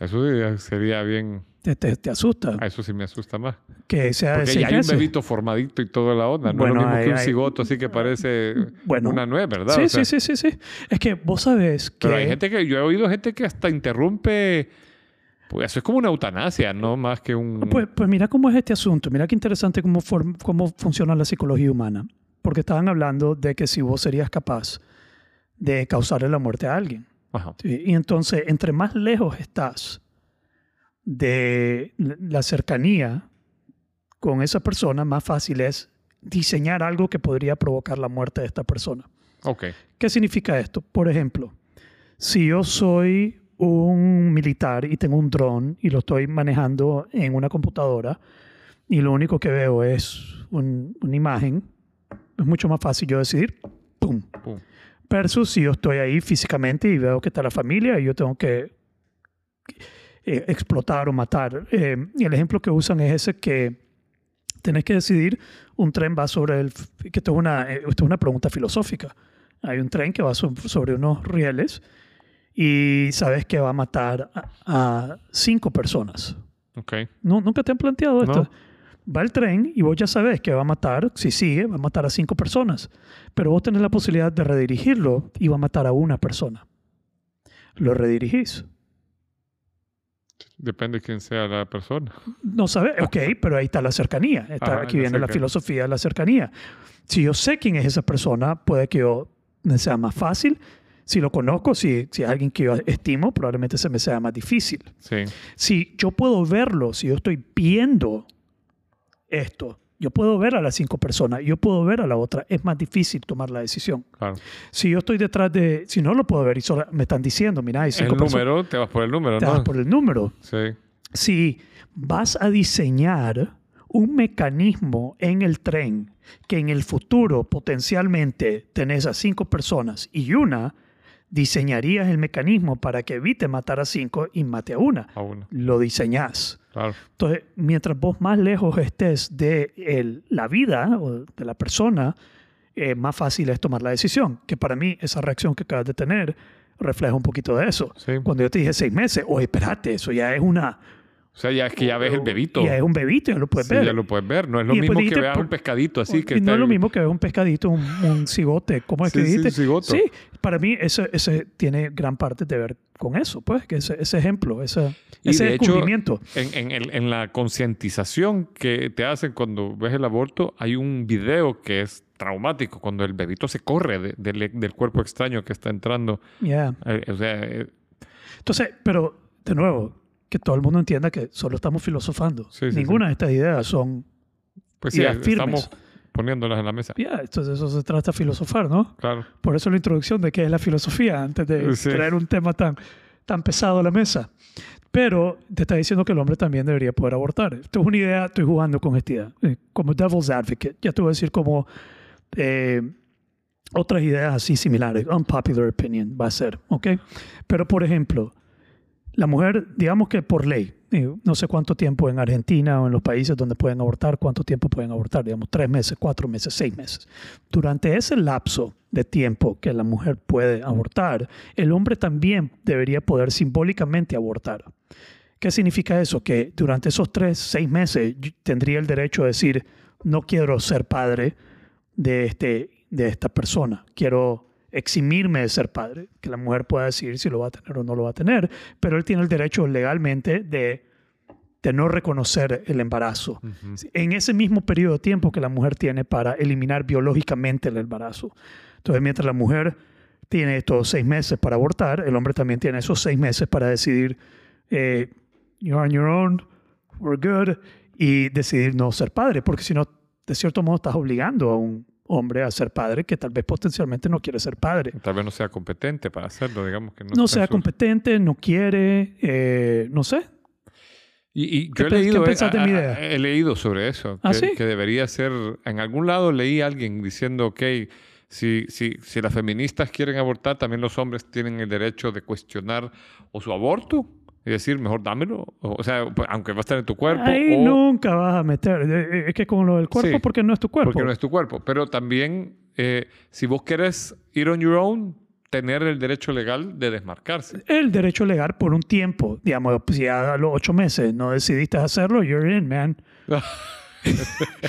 Eso sería bien. Te, te- te asusta eso sí me asusta más. que sea de Porque seis ya hay un meses. bebito formadito y toda la onda. No Bueno, es lo mismo hay- que un hay- cigoto así que parece Bueno. una nuez, ¿verdad? Sí, O sea, sí, sí, sí, sí. Es que vos sabes que... Pero hay gente que, yo he oído gente que hasta interrumpe. Pues eso es como una eutanasia, no más que un. Pues, pues mira cómo es este asunto. Mira qué interesante cómo, cómo funciona la psicología humana. Porque estaban hablando de que si vos serías capaz de causarle la muerte a alguien. Ajá. ¿sí? Y entonces, entre más lejos estás de la cercanía con esa persona, más fácil es diseñar algo que podría provocar la muerte de esta persona. Ok. ¿Qué significa esto? Por ejemplo, si yo soy un militar y tengo un dron y lo estoy manejando en una computadora y lo único que veo es un- una imagen, es mucho más fácil yo decidir, ¡pum! Pum. Versus si yo estoy ahí físicamente y veo que está la familia y yo tengo que eh, explotar o matar. Eh, y el ejemplo que usan es ese que tenés que decidir, un tren va sobre el... que esto es una, eh, esto es una pregunta filosófica. Hay un tren que va so- sobre unos rieles y sabes que va a matar a, a cinco personas. Ok. ¿No, ¿Nunca te han planteado esto? No. Va el tren y vos ya sabes que va a matar, si sigue, va a matar a cinco personas. Pero vos tenés la posibilidad de redirigirlo y va a matar a una persona. Lo redirigís. Depende de quién sea la persona. No sabe, ok, pero ahí está la cercanía. Está, aquí la viene la cercanía. filosofía de la cercanía. Si yo sé quién es esa persona, puede que yo me sea más fácil. Si lo conozco, si, si es alguien que yo estimo, probablemente se me sea más difícil. Sí. Si yo puedo verlo, si yo estoy viendo esto, yo puedo ver a las cinco personas, yo puedo ver a la otra, es más difícil tomar la decisión. Claro. Si yo estoy detrás de, si no lo puedo ver y solo me están diciendo, mira, hay cinco El personas, número, te vas por el número, te ¿no? vas por el número. Sí. Si vas a diseñar un mecanismo en el tren que en el futuro potencialmente tenés a cinco personas y una, diseñarías el mecanismo para que evite matar a cinco y mate a una. A uno. Lo diseñás. Claro. Entonces, mientras vos más lejos estés de el- la vida o de la persona, eh, más fácil es tomar la decisión. Que para mí, esa reacción que acabas de tener refleja un poquito de eso. Sí. Cuando yo te dije seis meses, oye, espérate, eso ya es una... O sea, ya es que ya ves el bebito. Ya es un bebito, ya lo puedes Sí, ver. ya lo puedes ver. No es lo mismo dijiste, que veas un pescadito así que no está es lo mismo que ver un pescadito, un, un cigote. ¿Cómo es Sí, que sí, dijiste? un cigoto. Sí, para mí ese, ese tiene gran parte de ver con eso, pues, que ese, ese ejemplo, ese, Y ese de hecho, descubrimiento. En, en el- en la concientización que te hacen cuando ves el aborto, hay un video que es traumático, cuando el bebito se corre de- del- del cuerpo extraño que está entrando. Yeah. Eh, o sea, eh, Entonces, pero de nuevo, que todo el mundo entienda que solo estamos filosofando. Sí, sí, Ninguna de estas ideas son. pues sí, Ideas estamos firmes. poniéndolas en la mesa. Ya, entonces eso se trata de filosofar, ¿no? Claro. Por eso la introducción de qué es la filosofía, antes de Sí. traer un tema tan, tan pesado a la mesa. Pero te está diciendo que el hombre también debería poder abortar. Esto es una idea, estoy jugando con esta idea. eh, Como devil's advocate. Ya te voy a decir como eh, otras ideas así similares. Unpopular opinion va a ser, ¿ok? Pero por ejemplo, la mujer, digamos que por ley, eh, no sé cuánto tiempo en Argentina o en los países donde pueden abortar, cuánto tiempo pueden abortar, digamos, tres meses, cuatro meses, seis meses. Durante ese lapso de tiempo que la mujer puede abortar, el hombre también debería poder simbólicamente abortar. ¿Qué significa eso? Que durante esos tres, seis meses tendría el derecho a decir, no quiero ser padre de, este, de esta persona, quiero eximirme de ser padre, que la mujer pueda decidir si lo va a tener o no lo va a tener, pero él tiene el derecho legalmente de, de no reconocer el embarazo en ese mismo periodo de tiempo que la mujer tiene para eliminar biológicamente el embarazo. Entonces, mientras la mujer tiene estos seis meses para abortar, el hombre también tiene esos seis meses para decidir, eh, you're on your own, we're good, y decidir no ser padre, porque si no, de cierto modo, estás obligando a un hombre a ser padre que tal vez potencialmente no quiere ser padre. Tal vez no sea competente para hacerlo, digamos que no, No, sea su- competente, no quiere, eh, no sé. Y, y ¿Qué yo he pe- qué leído, eh, pensás de mi a- a- idea? he leído sobre eso, ¿Ah, que, sí? que debería ser, en algún lado leí a alguien diciendo, ok, si, si, si las feministas quieren abortar, también los hombres tienen el derecho de cuestionar o su aborto y decir, mejor dámelo, o, sea, pues, aunque va a estar en tu cuerpo, Ahí o nunca vas a meter. eh, eh, Es que con lo del cuerpo, Sí, porque no es tu cuerpo. porque no es tu cuerpo, pero también eh, si vos querés ir on your own, tener el derecho legal de desmarcarse. el derecho legal por un tiempo. Digamos, pues, si a los ocho meses no decidiste hacerlo, you're in, man. [laughs]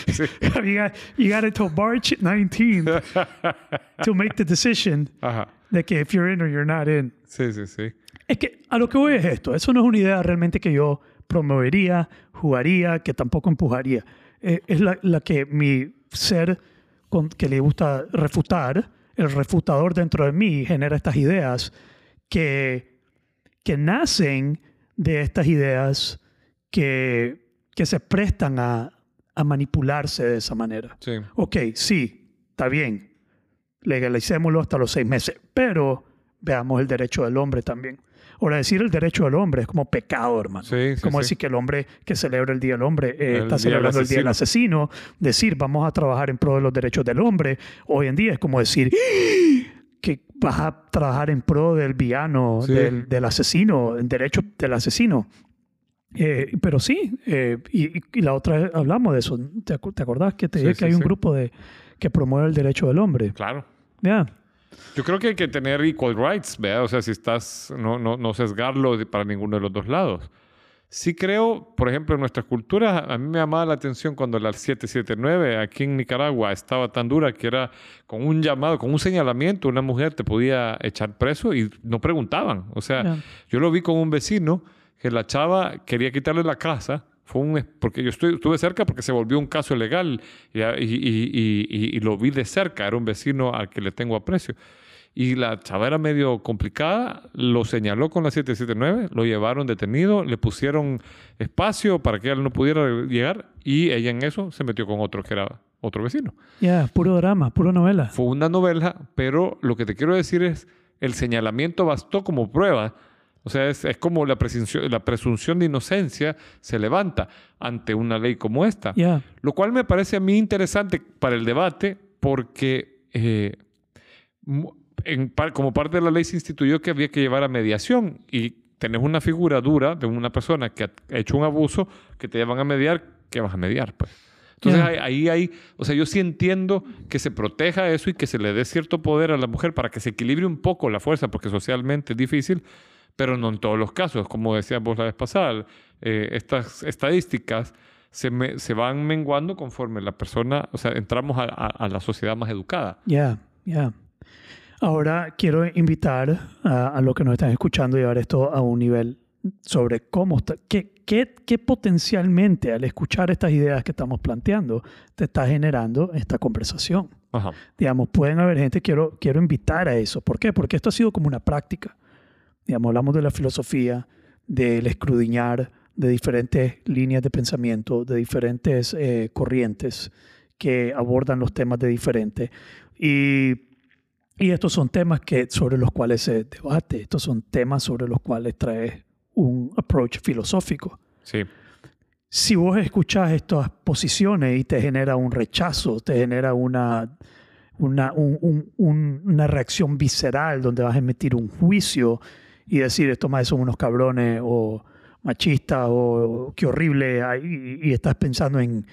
Sí. [laughs] you, got, you got until March 19th [laughs] to make the decision Ajá. de que if you're in or you're not in. Sí, sí, sí. Es que a lo que voy es esto. Eso no es una idea realmente que yo promovería, jugaría, que tampoco empujaría. Eh, es la, la que mi ser con, que le gusta refutar, el refutador dentro de mí genera estas ideas que, que nacen de estas ideas que, que se prestan a, a manipularse de esa manera. Sí. Ok, sí, está bien, legalicémoslo hasta los seis meses, pero veamos el derecho del hombre también. Ahora, decir el derecho del hombre es como pecado, hermano. Sí, sí, como sí. decir que el hombre que celebra el Día del Hombre eh, El está celebrando el Día del Asesino. Decir, vamos a trabajar en pro de los derechos del hombre. Hoy en día es como decir que vas a trabajar en pro del villano, del, del asesino, en derecho del asesino. Eh, pero sí, eh, y, y- la otra vez hablamos de eso. ¿Te, acordás que te dije que hay un grupo de, que promueve el derecho del hombre? Claro. Ya. Yo creo que hay que tener equal rights, ¿verdad? O sea, si estás, no, no, no sesgarlo para ninguno de los dos lados. Sí creo, por ejemplo, en nuestras culturas, a mí me llamaba la atención cuando la 779 aquí en Nicaragua estaba tan dura que era con un llamado, con un señalamiento, una mujer te podía echar preso y no preguntaban. O sea, Ya. yo lo vi con un vecino que la chava quería quitarle la casa. Fue un, porque yo estuve, estuve cerca porque se volvió un caso legal y, y- y- y- lo vi de cerca. Era un vecino al que le tengo aprecio. Y la chava era medio complicada, lo señaló con la 779, lo llevaron detenido, le pusieron espacio para que él no pudiera llegar y ella en eso se metió con otro que era otro vecino. Ya, puro drama, puro novela. Fue una novela, pero lo que te quiero decir es, el señalamiento bastó como prueba. O sea, es, es como la presunción, la presunción de inocencia se levanta ante una ley como esta. Ya, Lo cual me parece a mí interesante para el debate porque eh, en como parte de la ley se instituyó que había que llevar a mediación y tenés una figura dura de una persona que ha hecho un abuso que te llevan a mediar, ¿qué vas a mediar? Pues? Entonces Ya. ahí, ahí hay, o sea, yo sí entiendo que se proteja eso y que se le dé cierto poder a la mujer para que se equilibre un poco la fuerza, porque socialmente es difícil, pero no en todos los casos. Como decías vos la vez pasada, eh, estas estadísticas se, me- se van menguando conforme la persona, o sea, entramos a, a- a la sociedad más educada. ya, ya. Ahora quiero invitar a, a los que nos están escuchando a llevar esto a un nivel sobre cómo está, qué, qué, qué potencialmente al escuchar estas ideas que estamos planteando te está generando esta conversación. Ajá. digamos, pueden haber gente, quiero, quiero invitar a eso. ¿Por qué? Porque esto ha sido como una práctica. Digamos, hablamos de la filosofía, del escrudiñar, de diferentes líneas de pensamiento, de diferentes eh, corrientes que abordan los temas de diferente. Y, y estos son temas que, sobre los cuales se debate, estos son temas sobre los cuales trae un approach filosófico Sí. si vos escuchás estas posiciones y te genera un rechazo, te genera una, una, un- un- un- una reacción visceral donde vas a emitir un juicio y decir estos más son unos cabrones o machistas o qué horrible y, estás pensando en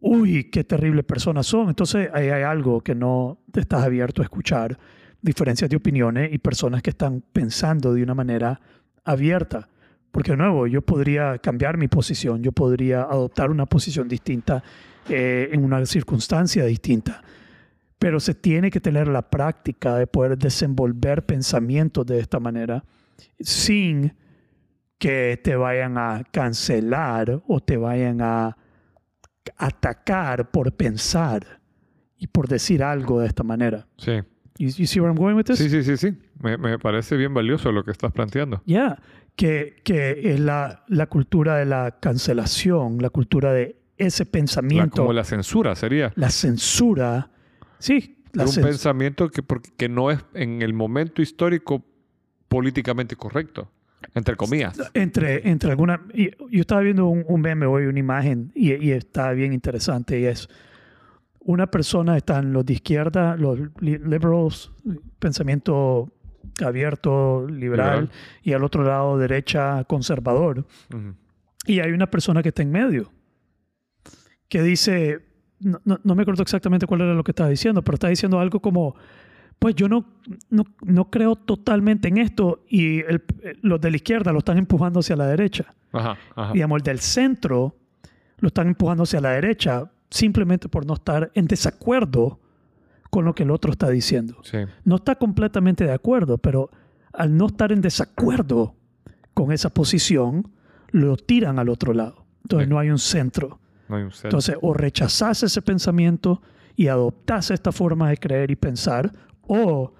uy, qué terrible personas son. Entonces ahí hay algo que no te estás abierto a escuchar, diferencias de opiniones y personas que están pensando de una manera abierta. Porque de nuevo, yo podría cambiar mi posición, yo podría adoptar una posición distinta eh, en una circunstancia distinta. Pero se tiene que tener la práctica de poder desenvolver pensamientos de esta manera sin que te vayan a cancelar o te vayan a atacar por pensar y por decir algo de esta manera. Sí. You, you see where I'm going with this? Sí, sí, sí, sí. Me, me parece bien valioso lo que estás planteando. Ya, que, que es la, la cultura de la cancelación, la cultura de ese La- pensamiento, como la, la censura sería. censura. Sí, la un cens- pensamiento que, porque- que no es en el momento histórico políticamente correcto, entre comillas. entre, entre algunas... Yo estaba viendo un, un meme hoy, una imagen, y, y está bien interesante, y es una persona, están los de izquierda, los li- liberals, pensamiento abierto, liberal, Liberal. y al otro lado derecha, conservador. Y hay una persona que está en medio, que dice, no, no- no me acuerdo exactamente cuál era lo que estaba diciendo, pero está diciendo algo como, pues yo no, no, no creo totalmente en esto y el- los de la izquierda lo están empujando hacia la derecha. Ajá, ajá. Digamos, el del centro lo están empujando hacia la derecha simplemente por no estar en desacuerdo con lo que el otro está diciendo. Sí. No está completamente de acuerdo, pero al no estar en desacuerdo con esa posición, lo tiran al otro lado. Entonces Sí. no hay un centro. No hay un centro. Entonces o rechazás ese pensamiento y adoptás esta forma de creer y pensar, o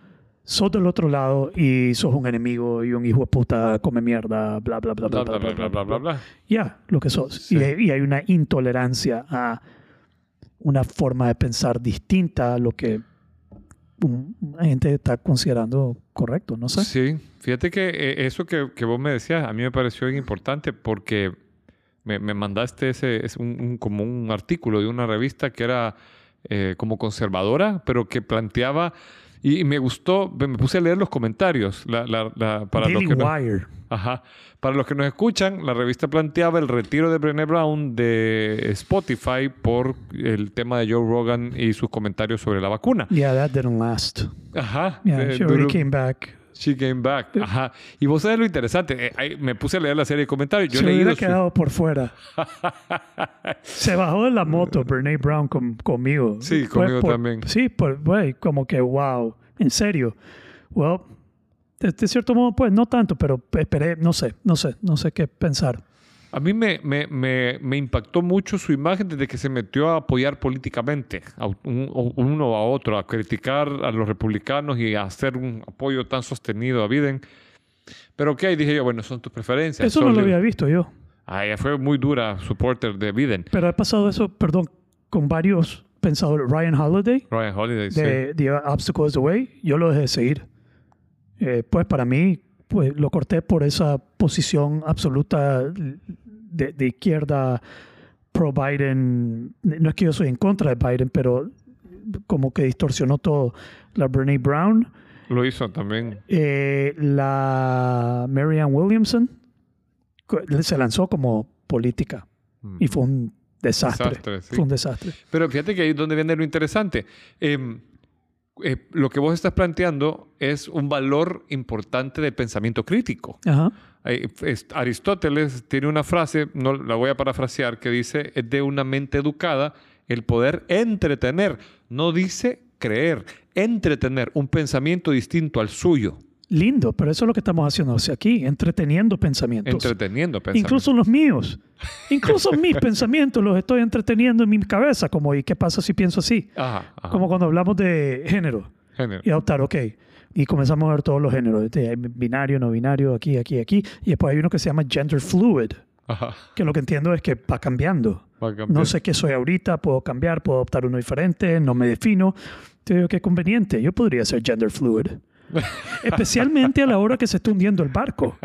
sos del otro lado y sos un enemigo y un hijo de puta come mierda, bla, bla, bla, bla, bla, bla, bla, bla, bla, bla. Ya, lo que sos. Sí. Y, hay- y hay una intolerancia a una forma de pensar distinta a lo que una gente está considerando correcto, no sé. Sí, fíjate que eh, eso que, que vos me decías a mí me pareció bien importante porque me, me mandaste ese, es un, un- como un artículo de una revista que era eh, como conservadora, pero que planteaba, y, y me gustó, me puse a leer los comentarios la- la- la- para los Daily que no- Wire. Ajá. Para los que nos escuchan, la revista planteaba el retiro de Brené Brown de Spotify por el tema de Joe Rogan y sus comentarios sobre la vacuna. Yeah, that didn't last. Ajá. Yeah, Eh, she already came back. She came back. Ajá. Y vos sabés lo interesante. eh, me puse a leer la serie de comentarios. Yo Se hubiera su- quedado por fuera. [laughs] Se bajó de la moto Brene Brown con- conmigo. Sí, Fue conmigo por- también. Sí, pues, güey, como que, wow, en serio. Well, De, de cierto modo, pues no tanto, pero esperé, no sé, no sé, no sé qué pensar. A mí me, me, me, me impactó mucho su imagen desde que se metió a apoyar políticamente a un- o- uno a otro, a criticar a los republicanos y a hacer un apoyo tan sostenido a Biden. Pero ok, dije yo, bueno, son tus preferencias. Eso no lo había visto yo. Ah, ella fue muy dura supporter de Biden. Pero ha pasado eso, perdón, con varios pensadores. Ryan Holiday, Ryan Holiday, sí. de The Obstacle is the Way, yo lo dejé de seguir. Eh, pues para mí, pues lo corté por esa posición absoluta de, de izquierda pro-Biden. No es que yo soy en contra de Biden, pero como que distorsionó todo. La Brene Brown, Lo hizo también. eh, la Marianne Williamson, se lanzó como política y fue un desastre. Desastre, sí. Fue un desastre. Pero fíjate que ahí es donde viene lo interesante. Eh, eh, lo que vos estás planteando es un valor importante del pensamiento crítico. Ajá. Es- Aristóteles tiene una frase, no la voy a parafrasear, que dice, es de una mente educada el poder entretener, no dice creer, entretener un pensamiento distinto al suyo, Lindo, pero eso es lo que estamos haciendo aquí, entreteniendo pensamientos. entreteniendo pensamientos. Incluso los míos. Incluso mis [laughs] pensamientos los estoy entreteniendo en mi cabeza, como ¿y qué pasa si pienso así? Ajá, ajá. Como cuando hablamos de género Género. y adoptar, ok. Y comenzamos a ver todos los géneros. Este, hay binario, no binario, aquí, aquí, aquí. Y después hay uno que se llama gender fluid, Ajá. que lo que entiendo es que va cambiando. Va a cambiar. No sé qué soy ahorita, puedo cambiar, puedo adoptar uno diferente, no me defino. Te digo que conveniente, yo podría ser gender fluid. Especialmente a la hora que se está hundiendo el barco.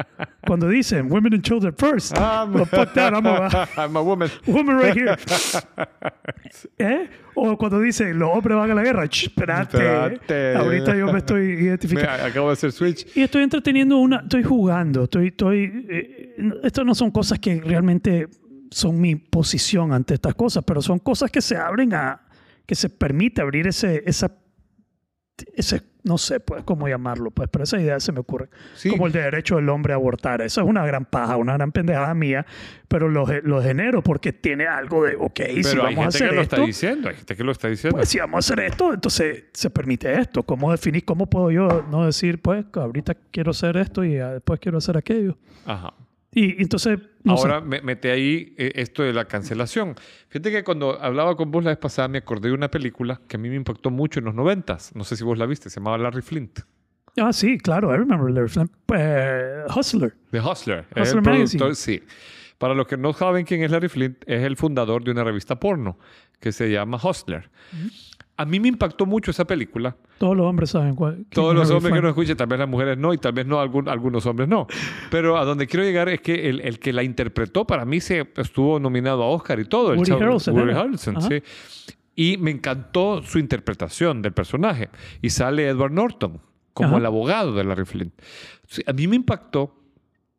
Cuando dicen women and children first. Ah, Well, fuck that, [laughs] I'm a I'm a woman. woman right here. [laughs] ¿Eh? O cuando dicen los hombres van a la guerra. Espérate. Ahorita yo me estoy [laughs] Me, identificando. acabo de hacer switch. Y estoy entreteniendo una, estoy jugando, estoy, estoy, eh, esto no son cosas que realmente son mi posición ante estas cosas, pero son cosas que se abren a, que se permite abrir ese, esa, ese, no sé, pues, cómo llamarlo, pues, pero esa idea se me ocurre. Sí. Como el de derecho del hombre a abortar. Eso es una gran paja, una gran pendejada mía, pero lo, lo genero porque tiene algo de, ok, si Pero hay vamos a gente que hacer lo esto, está diciendo. Hay gente que lo está diciendo. pues si vamos a hacer esto, entonces se permite esto. ¿Cómo definir, cómo puedo yo no decir, pues, que ahorita quiero hacer esto y ah, después quiero hacer aquello? Ajá. Y entonces, no Ahora sé. me, mete ahí eh, esto de la cancelación. Fíjate que cuando hablaba con vos la vez pasada me acordé de una película que a mí me impactó mucho en los noventas. No sé si vos la viste. Se llamaba Larry Flint. Ah, sí, claro, I remember Larry Flint. Eh, Hustler. The Hustler. Hustler el Magazine. productor, sí. Para los que no saben quién es Larry Flint, es el fundador de una revista porno que se llama Hustler. A mí me impactó mucho esa película. Todos los hombres saben cuál. Todos los hombres que Flint. nos escuchen, tal vez las mujeres no, y tal vez no, algún- algunos hombres no. Pero a donde quiero llegar es que el, el que la interpretó para mí se estuvo nominado a Oscar y todo. el Woody Harrelson, Woody era. Harrelson, sí. Y me encantó su interpretación del personaje. Y sale Edward Norton como Ajá. el abogado de Larry Flint. A mí me impactó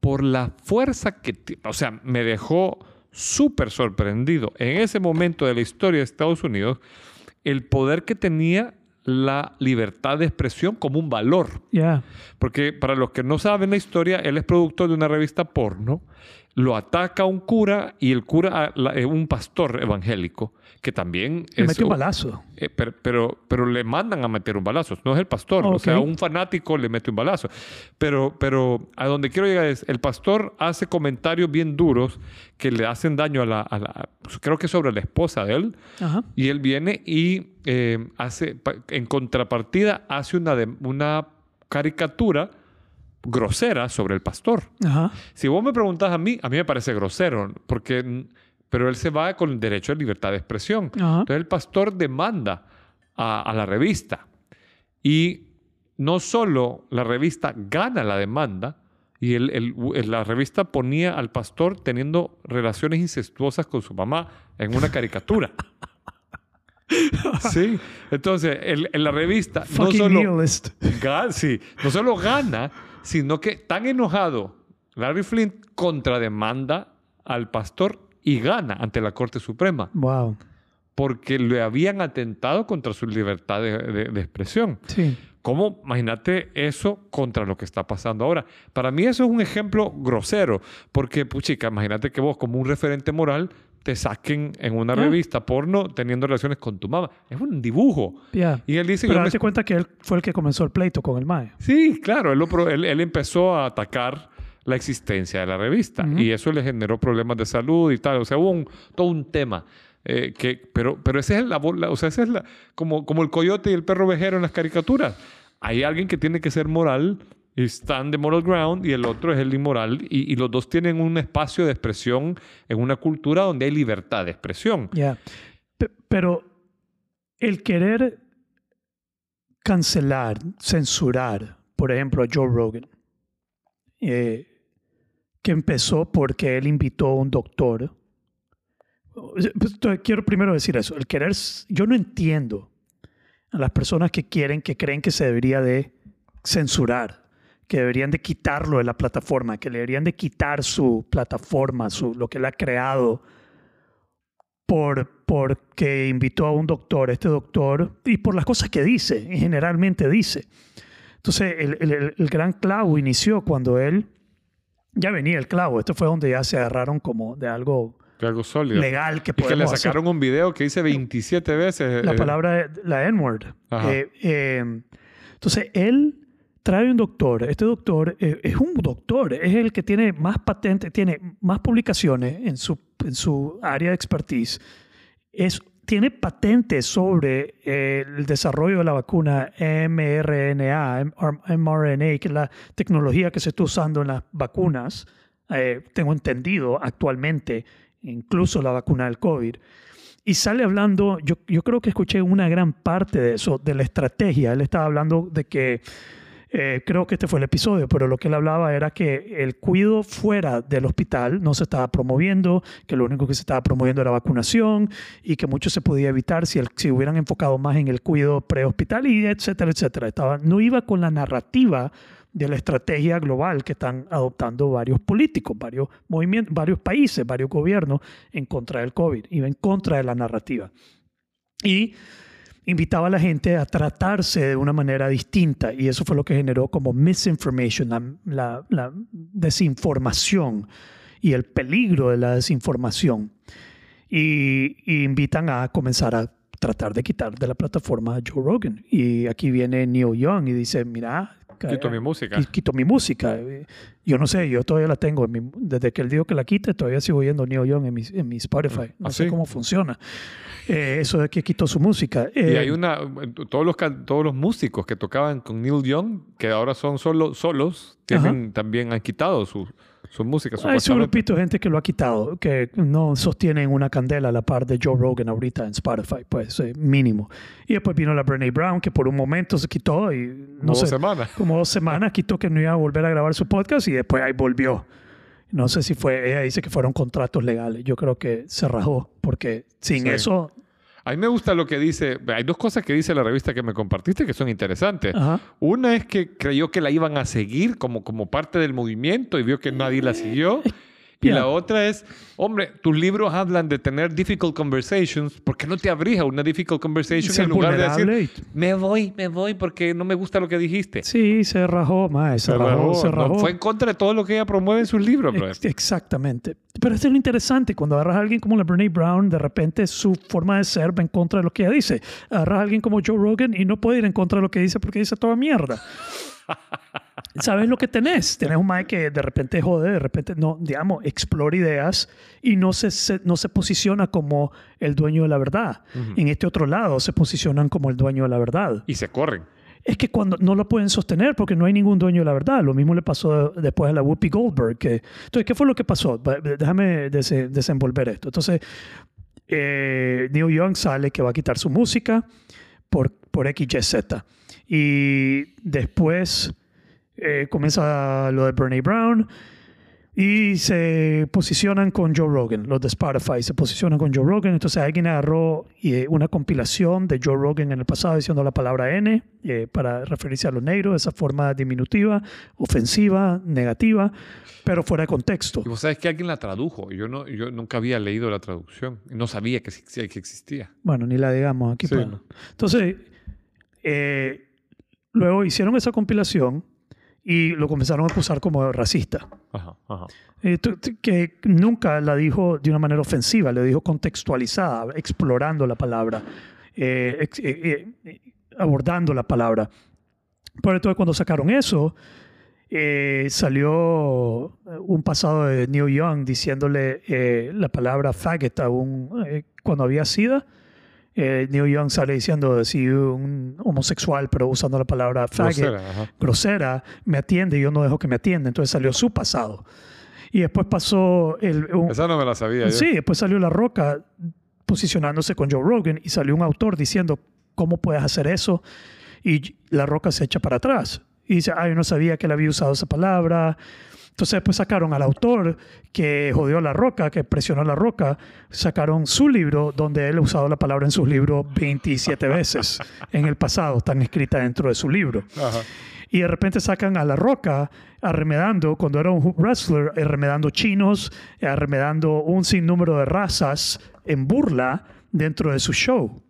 por la fuerza que... O sea, me dejó súper sorprendido en ese momento de la historia de Estados Unidos el poder que tenía la libertad de expresión como un valor. Ya. Porque para los que no saben la historia, él es productor de una revista porno, lo ataca un cura y el cura es un pastor evangélico que también Le es... metió un balazo. eh, pero, pero, pero le mandan a meter un balazo, no es el pastor, o sea, un fanático le mete un balazo. Pero, pero a donde quiero llegar es, el pastor hace comentarios bien duros que le hacen daño a la, a la- creo que sobre la esposa de él, Ajá. y él viene y eh, hace, en contrapartida, hace una, de- una caricatura grosera sobre el pastor. Ajá. Si vos me preguntas a mí, a mí me parece grosero, porque, pero él se va con el derecho a libertad de expresión. Ajá. Entonces el pastor demanda a, a la revista y no solo la revista gana la demanda, y el- el- el- la revista ponía al pastor teniendo relaciones incestuosas con su mamá en una caricatura. [laughs] sí, entonces el- la revista no solo, nihilist. Ga- sí, no solo gana, sino que tan enojado Larry Flint contrademanda al pastor y gana ante la Corte Suprema Wow. porque le habían atentado contra su libertad de, de- de expresión. Sí. ¿Cómo? Imagínate eso contra lo que está pasando ahora. Para mí eso es un ejemplo grosero, porque, puchica, imagínate que vos como un referente moral te saquen en una Ah. revista porno teniendo relaciones con tu mamá. Es un dibujo. Ya. Y él dice, Pero yo me date cuenta que él fue el que comenzó el pleito con el MAE. Sí, claro, él, lo pro- él- él empezó a atacar la existencia de la revista y eso le generó problemas de salud y tal. O sea, hubo un- todo un tema. eh, que, pero, pero ese es la, la- o sea, ese es la, como, como el coyote y el perro vejero en las caricaturas. Hay alguien que tiene que ser moral y están de moral ground y el otro es el inmoral y, y los dos tienen un espacio de expresión en una cultura donde hay libertad de expresión. Pe- Pero el querer cancelar, censurar, por ejemplo, a Joe Rogan, eh, que empezó porque él invitó a un doctor. Pues, Quiero primero decir eso. El querer, yo no entiendo a las personas que quieren, que creen que se debería de censurar, que deberían de quitarlo de la plataforma, que le deberían de quitar su plataforma, su, lo que él ha creado por porque invitó a un doctor, este doctor, y por las cosas que dice, generalmente dice. Entonces, el- el gran clavo inició cuando él, ya venía el clavo, esto fue donde ya se agarraron como de algo Que algo sólido. legal que y que le podemos hacer. sacaron un video que dice 27 veces. La eh, palabra, la N-word. Eh, eh, entonces, él trae un doctor. Este doctor eh, es un doctor, es el que tiene más patentes, tiene más publicaciones en su, en su área de expertise. Es, tiene patentes sobre eh, el desarrollo de la vacuna mRNA, mRNA, que es la tecnología que se está usando en las vacunas. eh, tengo entendido actualmente, incluso la vacuna del COVID. Y sale hablando, yo creo que escuché una gran parte de eso, de la estrategia. Él estaba hablando de que, eh, creo que este fue el episodio, pero lo que él hablaba era que el cuidado fuera del hospital no se estaba promoviendo, que lo único que se estaba promoviendo era vacunación y que mucho se podía evitar si, el- si hubieran enfocado más en el cuidado prehospital y etcétera, etcétera. Estaba, no iba con la narrativa de la estrategia global que están adoptando varios políticos, varios movimientos, varios países, varios gobiernos en contra del COVID, iba en contra de la narrativa. Y invitaba a la gente a tratarse de una manera distinta y eso fue lo que generó como misinformation, la, la- la desinformación y el peligro de la desinformación. Y, y invitan a comenzar a tratar de quitar de la plataforma a Joe Rogan. Y aquí viene Neil Young y dice, mira, Quito mi música. qui- quito mi música. Yo no sé, yo todavía la tengo. en mi- desde que él dijo que la quite, todavía sigo oyendo Neil Young en mi, en mi Spotify. No ¿Ah, sé sí? cómo funciona. Eh, eso de que quitó su música. Y Eh, hay una, todos los, todos los músicos que tocaban con Neil Young, que ahora son solo, solos, tienen, también han quitado su, su música. Hay supuestamente. grupito de gente que lo ha quitado, que no sostienen una candela a la par de Joe Rogan ahorita en Spotify, pues eh, mínimo. Y después vino la Brene Brown, que por un momento se quitó y no Como sé, dos semanas. como dos semanas quitó que no iba a volver a grabar su podcast y después ahí volvió. No sé si fue, ella dice que fueron contratos legales. Yo creo que se rajó, porque sin Sí. eso, A mí me gusta lo que dice. Hay dos cosas que dice la revista que me compartiste que son interesantes. ajá, Una es que creyó que la iban a seguir como, como parte del movimiento y vio que nadie la siguió. [laughs] Y Ya. la otra es, hombre, tus libros hablan de tener difficult conversations. ¿Por qué no te abrís a una difficult conversation ser en lugar de decir, me voy, me voy porque no me gusta lo que dijiste? Sí, se rajó, más, se, rajó, se No, rajó. fue en contra de todo lo que ella promueve en sus libros, bro. Ex- Exactamente. Pero esto es lo interesante. Cuando agarras a alguien como la Brene Brown, de repente su forma de ser va en contra de lo que ella dice. Agarras a alguien como Joe Rogan y no puede ir en contra de lo que dice porque dice toda mierda. [laughs] ¿Sabes lo que tenés? Tenés un Mike que de repente jode, de repente, no, digamos, explora ideas y no se, se- no se posiciona como el dueño de la verdad. En este otro lado se posicionan como el dueño de la verdad Y se corren. es que cuando no lo pueden sostener porque no hay ningún dueño de la verdad. Lo mismo le pasó después a la Whoopi Goldberg. Que, entonces, ¿qué fue lo que pasó? Déjame dese- desenvolver esto. Entonces, eh, Neil Young sale que va a quitar su música por, por XYZ. Y después eh, comienza lo de Bernie Brown. Y se posicionan con Joe Rogan, los de Spotify se posicionan con Joe Rogan. Entonces alguien agarró eh, una compilación de Joe Rogan en el pasado diciendo la palabra N eh, para referirse a los negros de esa forma diminutiva, ofensiva, negativa, pero fuera de contexto. Y vos sabes que alguien la tradujo. Yo, no, yo nunca había leído la traducción. No sabía que, existía- que existía. Bueno, ni la digamos aquí. Sí, no. Entonces, eh, luego hicieron esa compilación y lo comenzaron a acusar como racista. Ajá, ajá. Eh, que nunca la dijo de una manera ofensiva, le dijo contextualizada, explorando la palabra, eh, eh, eh, eh, abordando la palabra. Por entonces cuando sacaron eso, eh, salió un pasado de Neil Young diciéndole la palabra faggot a un, cuando había sida. Eh, Neil Young sale diciendo si un homosexual, pero usando la palabra faggot Grosera, me atiende y yo no dejo que me atienda. Entonces salió su pasado. Y después pasó el... un- Esa no me la sabía yo. sí, después salió La Roca posicionándose con Joe Rogan y salió un autor diciendo, ¿cómo puedes hacer eso? Y La Roca se echa para atrás. Y dice, ah, yo no sabía que él había usado esa palabra. Entonces después sacaron al autor que jodió a La Roca, que presionó a La Roca, sacaron su libro donde él ha usado la palabra en sus libros 27 veces en el pasado, están escritas dentro de su libro. Ajá. Y de repente sacan a La Roca arremedando, cuando era un wrestler, arremedando chinos, arremedando un sinnúmero de razas en burla dentro de su show.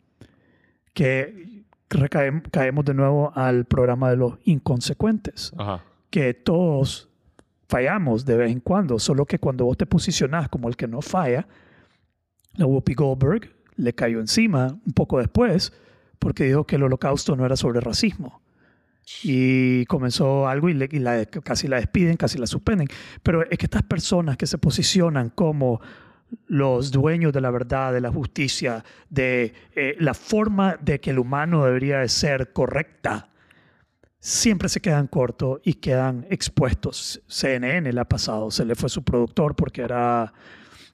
Que recaem- caemos de nuevo al programa de los inconsecuentes. Ajá. Que todos fallamos de vez en cuando, solo que cuando vos te posicionás como el que no falla, la Whoopi Goldberg le cayó encima un poco después porque dijo que el holocausto no era sobre racismo. Y comenzó algo y, casi la despiden, casi la suspenden. Pero es que estas personas que se posicionan como los dueños de la verdad, de la justicia, de eh, la forma de que el humano debería de ser correcta, siempre se quedan cortos y quedan expuestos. CNN le ha pasado, se le fue su productor porque era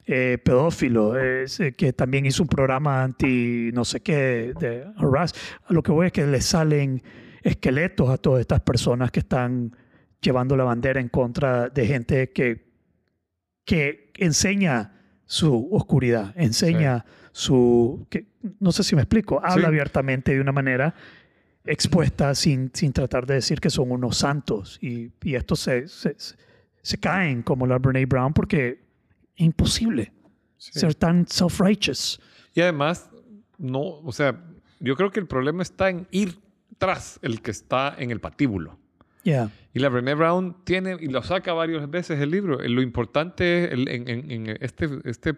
eh, pedófilo, eh, que también hizo un programa anti no sé qué, de harass. Lo que voy es que le salen esqueletos a todas estas personas que están llevando la bandera en contra de gente que, que enseña su oscuridad, enseña su... Que, no sé si me explico, habla Sí. abiertamente de una manera expuesta sin, sin tratar de decir que son unos santos. Y, y estos se, se, se caen como la Brene Brown porque es imposible Sí. ser tan self-righteous. Y además, no, o sea, yo creo que el problema está en ir tras el que está en el patíbulo. Yeah. Y la Brené Brown tiene, y lo saca varias veces el libro. Lo importante es el- en, en- en este, este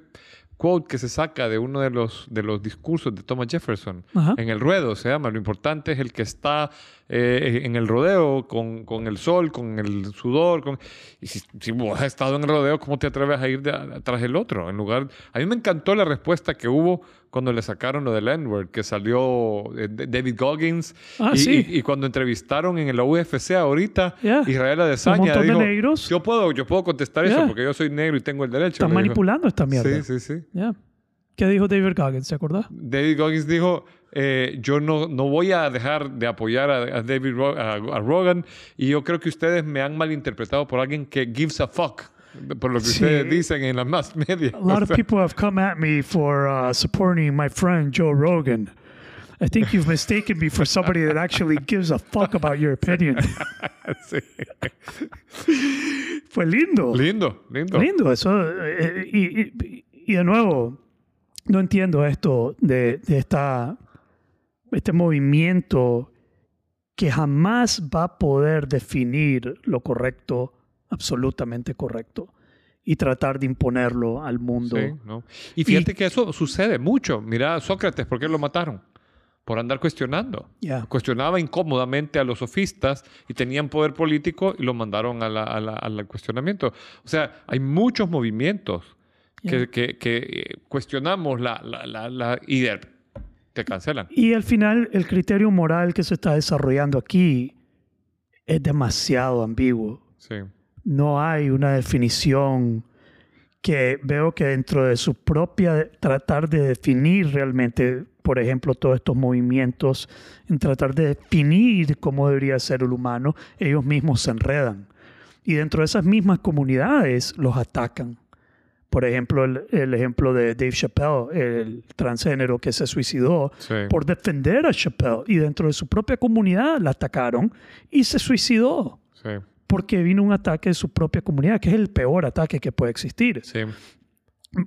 quote que se saca de uno de los, de los discursos de Thomas Jefferson. Ajá. En el ruedo se llama. Lo importante es el que está eh, en el rodeo con, con el sol, con el sudor. Con... Y si, si vos has estado en el rodeo, ¿cómo te atreves a ir de- atrás del otro? En lugar... A mí me encantó la respuesta que hubo cuando le sacaron lo del N-word, que salió eh, David Goggins. Ah, y, sí. y- y cuando entrevistaron en la UFC ahorita, Yeah. Israel Adesanya montón de dijo, negros. yo puedo, yo puedo contestar Yeah. eso porque yo soy negro y tengo el derecho. Están le dijo. manipulando esta mierda. Sí, sí, sí. Yeah. ¿Qué dijo David Goggins? ¿Se acuerda? David Goggins dijo, eh, yo no, no voy a dejar de apoyar a, a David Ro- a, a Rogan y yo creo que ustedes me han malinterpretado por alguien que gives a fuck, por lo que Sí. ustedes dicen en las más medias. A lot of people have come at me for uh, supporting my friend Joe Rogan. I think you've mistaken me for somebody that actually gives a fuck about your opinion. [laughs] Sí. Fue lindo. Lindo, lindo. Lindo eso. eh, y, y- y de nuevo, no entiendo esto de, de esta, este movimiento que jamás va a poder definir lo correcto, absolutamente correcto, y tratar de imponerlo al mundo. Sí, ¿no? Y fíjate que eso sucede mucho. Mira a Sócrates, ¿por qué lo mataron? Por andar cuestionando. Ya. Cuestionaba incómodamente a los sofistas y tenían poder político y lo mandaron a la- a la- al cuestionamiento. O sea, hay muchos movimientos que, Ya. que- que, eh, cuestionamos la, la, la, la- y de- te cancelan. Y al final, el criterio moral que se está desarrollando aquí es demasiado ambiguo. Sí. No hay una definición que veo que dentro de su propia tratar de definir realmente, por ejemplo, todos estos movimientos, en tratar de definir cómo debería ser el humano, ellos mismos se enredan. Y dentro de esas mismas comunidades los atacan. Por ejemplo, el, el ejemplo de Dave Chappelle, el transgénero que se suicidó Sí. por defender a Chappelle. Y dentro de su propia comunidad la atacaron y se suicidó Sí. Porque vino un ataque de su propia comunidad, que es el peor ataque que puede existir. Sí.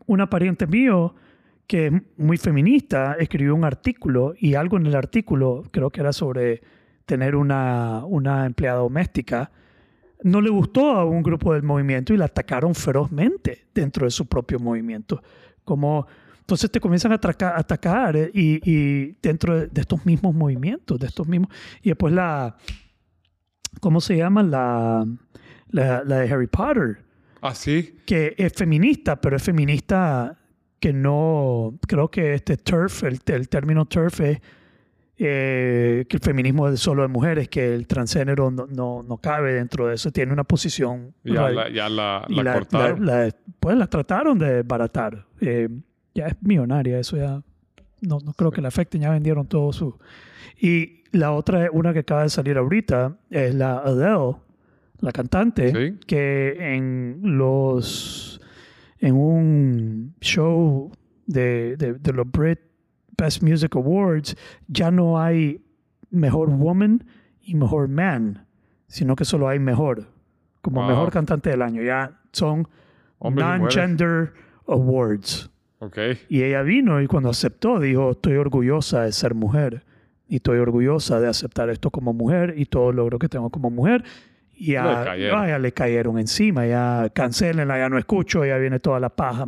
Una pariente mío, que es muy feminista, escribió un artículo y algo en el artículo, creo que era sobre tener una, una empleada doméstica, no le gustó a un grupo del movimiento y la atacaron ferozmente dentro de su propio movimiento. Como, entonces te comienzan a atraca- a atacar eh, y, y dentro de, de estos mismos movimientos, de estos mismos... Y después la... ¿Cómo se llama? La, la, la de Harry Potter, Ah, sí. que es feminista, pero es feminista que no... Creo que este TERF, el, el término TERF es eh, que el feminismo es solo de mujeres, que el transgénero no, no, no cabe dentro de eso, tiene una posición... Ya la, ya la, y la cortaron. la- pues la trataron de baratar. Eh, ya es millonaria, eso ya no, no creo que le afecte, ya vendieron todo su... Y la otra, es una que acaba de salir ahorita, es la Adele, la cantante, Sí. que en los... en un show de, de, de los Brit Best Music Awards, ya no hay mejor woman y mejor man, sino que solo hay mejor, como mejor cantante del año. Ya son non-gender awards. Ok. Y ella vino y cuando aceptó dijo, estoy orgullosa de ser mujer y estoy orgullosa de aceptar esto como mujer y todo el logro que tengo como mujer. Y Le ya, cayeron. ah, ya le cayeron encima, ya cancelenla, ya no escucho, ya viene toda la paja.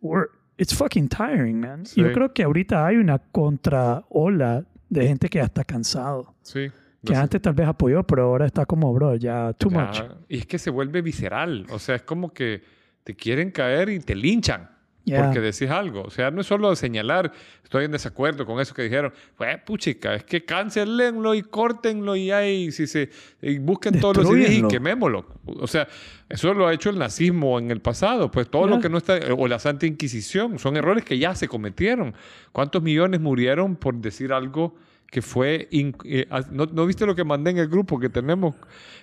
We're- it's fucking tiring, man. Sí. Yo creo que ahorita hay una contraola de gente que ya está cansado. Sí. Que No sé. antes tal vez apoyó, pero ahora está como, bro, ya too Ya, much. Y es que se vuelve visceral. O sea, es como que te quieren caer y te linchan. Porque decís algo. O sea, no es solo señalar, estoy en desacuerdo con eso que dijeron. Pues, puchica, es que cancelenlo y córtenlo y ahí, si se, y busquen todos los CDs y quemémoslo. O sea, eso lo ha hecho el nazismo en el pasado. Pues todo lo que no está, o la Santa Inquisición, son errores que ya se cometieron. ¿Cuántos millones murieron por decir algo que fue... eh, ah, ¿no, ¿No viste lo que mandé en el grupo que tenemos?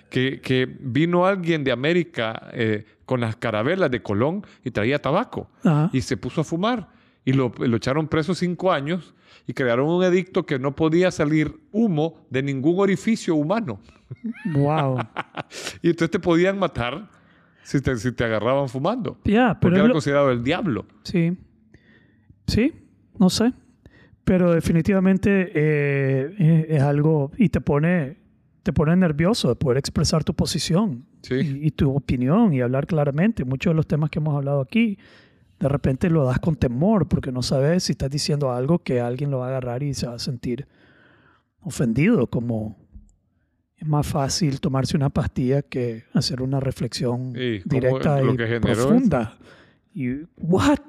Que, que vino alguien de América eh, con las carabelas de Colón y traía tabaco Ajá. y se puso a fumar y lo, lo echaron preso cinco años y crearon un edicto que no podía salir humo de ningún orificio humano. Wow. [laughs] Y entonces te podían matar si te, si te agarraban fumando. Ya, pero Porque era lo- considerado el diablo. Sí. Sí, no sé. Pero definitivamente eh, eh, es algo y te pone, te pone nervioso de poder expresar tu posición Sí. y, y tu opinión y hablar claramente. Muchos de los temas que hemos hablado aquí, de repente lo das con temor porque no sabes si estás diciendo algo que alguien lo va a agarrar y se va a sentir ofendido, como es más fácil tomarse una pastilla que hacer una reflexión Sí, directa y generó es- profunda. Y, ¿what?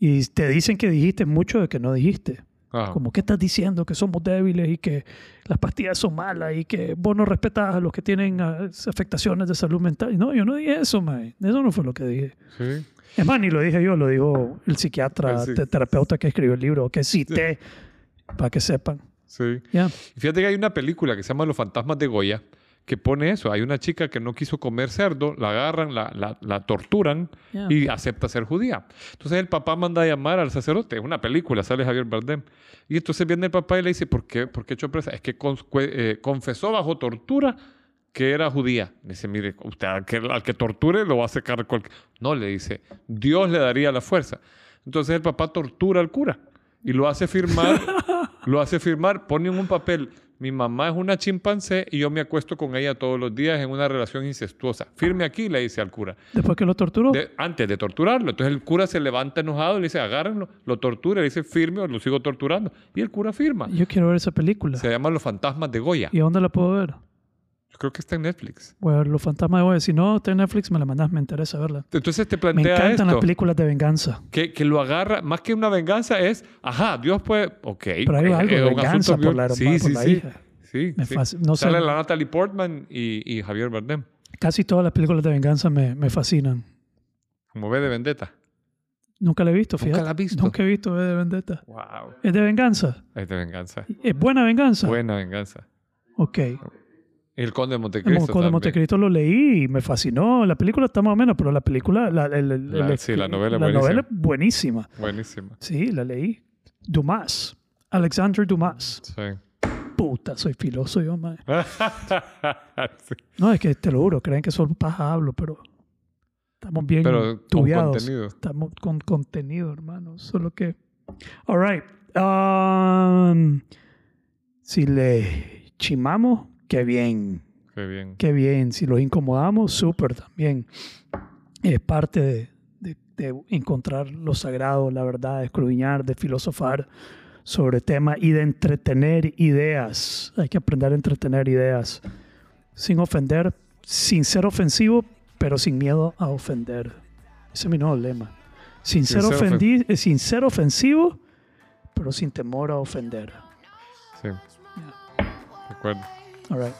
Y te dicen que dijiste mucho de que no dijiste. Ajá. Como que estás diciendo que somos débiles y que las pastillas son malas y que vos no respetas a los que tienen ah, afectaciones de salud mental. No, yo no dije eso, mae. Eso no fue lo que dije. Sí. Es más, ni lo dije yo, lo dijo el psiquiatra, [laughs] El terapeuta que escribió el libro, que cité, para que sepan. Sí. Ya. Y fíjate que hay una película que se llama Los fantasmas de Goya que pone eso. Hay una chica que no quiso comer cerdo, la agarran, la, la, la torturan y acepta ser judía. Entonces el papá manda a llamar al sacerdote. Es una película, sale Javier Bardem. Y entonces viene el papá y le dice, ¿por qué, ¿Por qué echó presa? Es que eh, confesó bajo tortura que era judía. Le dice, mire, usted al que, al que torture lo va a sacar cualquier... No, le dice, Dios le daría la fuerza. Entonces el papá tortura al cura y lo hace firmar, [laughs] lo hace firmar, pone en un papel, mi mamá es una chimpancé y yo me acuesto con ella todos los días en una relación incestuosa. Firme aquí, le dice al cura. Después que lo torturó. De- antes de torturarlo. Entonces el cura se levanta enojado y le dice, agárrenlo, lo tortura, le dice, firme o lo sigo torturando. Y el cura firma. Yo quiero ver esa película. Se llama Los Fantasmas de Goya. ¿Y dónde la puedo ver? Creo que está en Netflix. Ver Los Fantasmas de Goya. Si no está en Netflix, me la mandas, me interesa verla. Entonces te Me plantea encantan las películas de venganza. que, que lo agarra, más que una venganza es, ajá, Dios puede, ok. Pero hay eh, algo de eh, un venganza por la, sí, por sí, la sí, hija. Sí, Me sí. sé. Sale la Natalie Portman y, y Javier Bardem. Casi todas las películas de venganza me, me fascinan. Como ve de vendetta. Nunca la he visto, ¿Nunca fíjate. la has visto? Nunca he visto V de Vendetta. Wow. ¿Es de venganza? Es de venganza. ¿Es buena venganza? Buena venganza. Ok. El Conde de El Montecristo. Monco de también. Montecristo lo leí y me fascinó. La película está más o menos, pero la película, la, el- el- La- el- sí, la novela es la buenísima. novela es buenísima. Buenísima. Sí, la leí. Dumas. Alexander Dumas. Sí. Puta, soy filoso yo, mae. [laughs] Sí. No, es que te lo juro, creen que solo paja hablo, pero estamos bien Pero con tubiados. contenido. Estamos con contenido, hermano. Solo que. All right. Um, si le chimamos, qué bien. Qué bien. qué bien. Si los incomodamos, súper también. Es parte de, de- de encontrar lo sagrado, la verdad, de escudriñar, de filosofar sobre temas y de entretener ideas. Hay que aprender a entretener ideas sin ofender, sin ser ofensivo, pero sin miedo a ofender. Ese es mi nuevo lema. Sin, Sin ser, ser ofen- ofendi- eh, sin ser ofensivo, pero sin temor a ofender. Sí. De acuerdo. All right.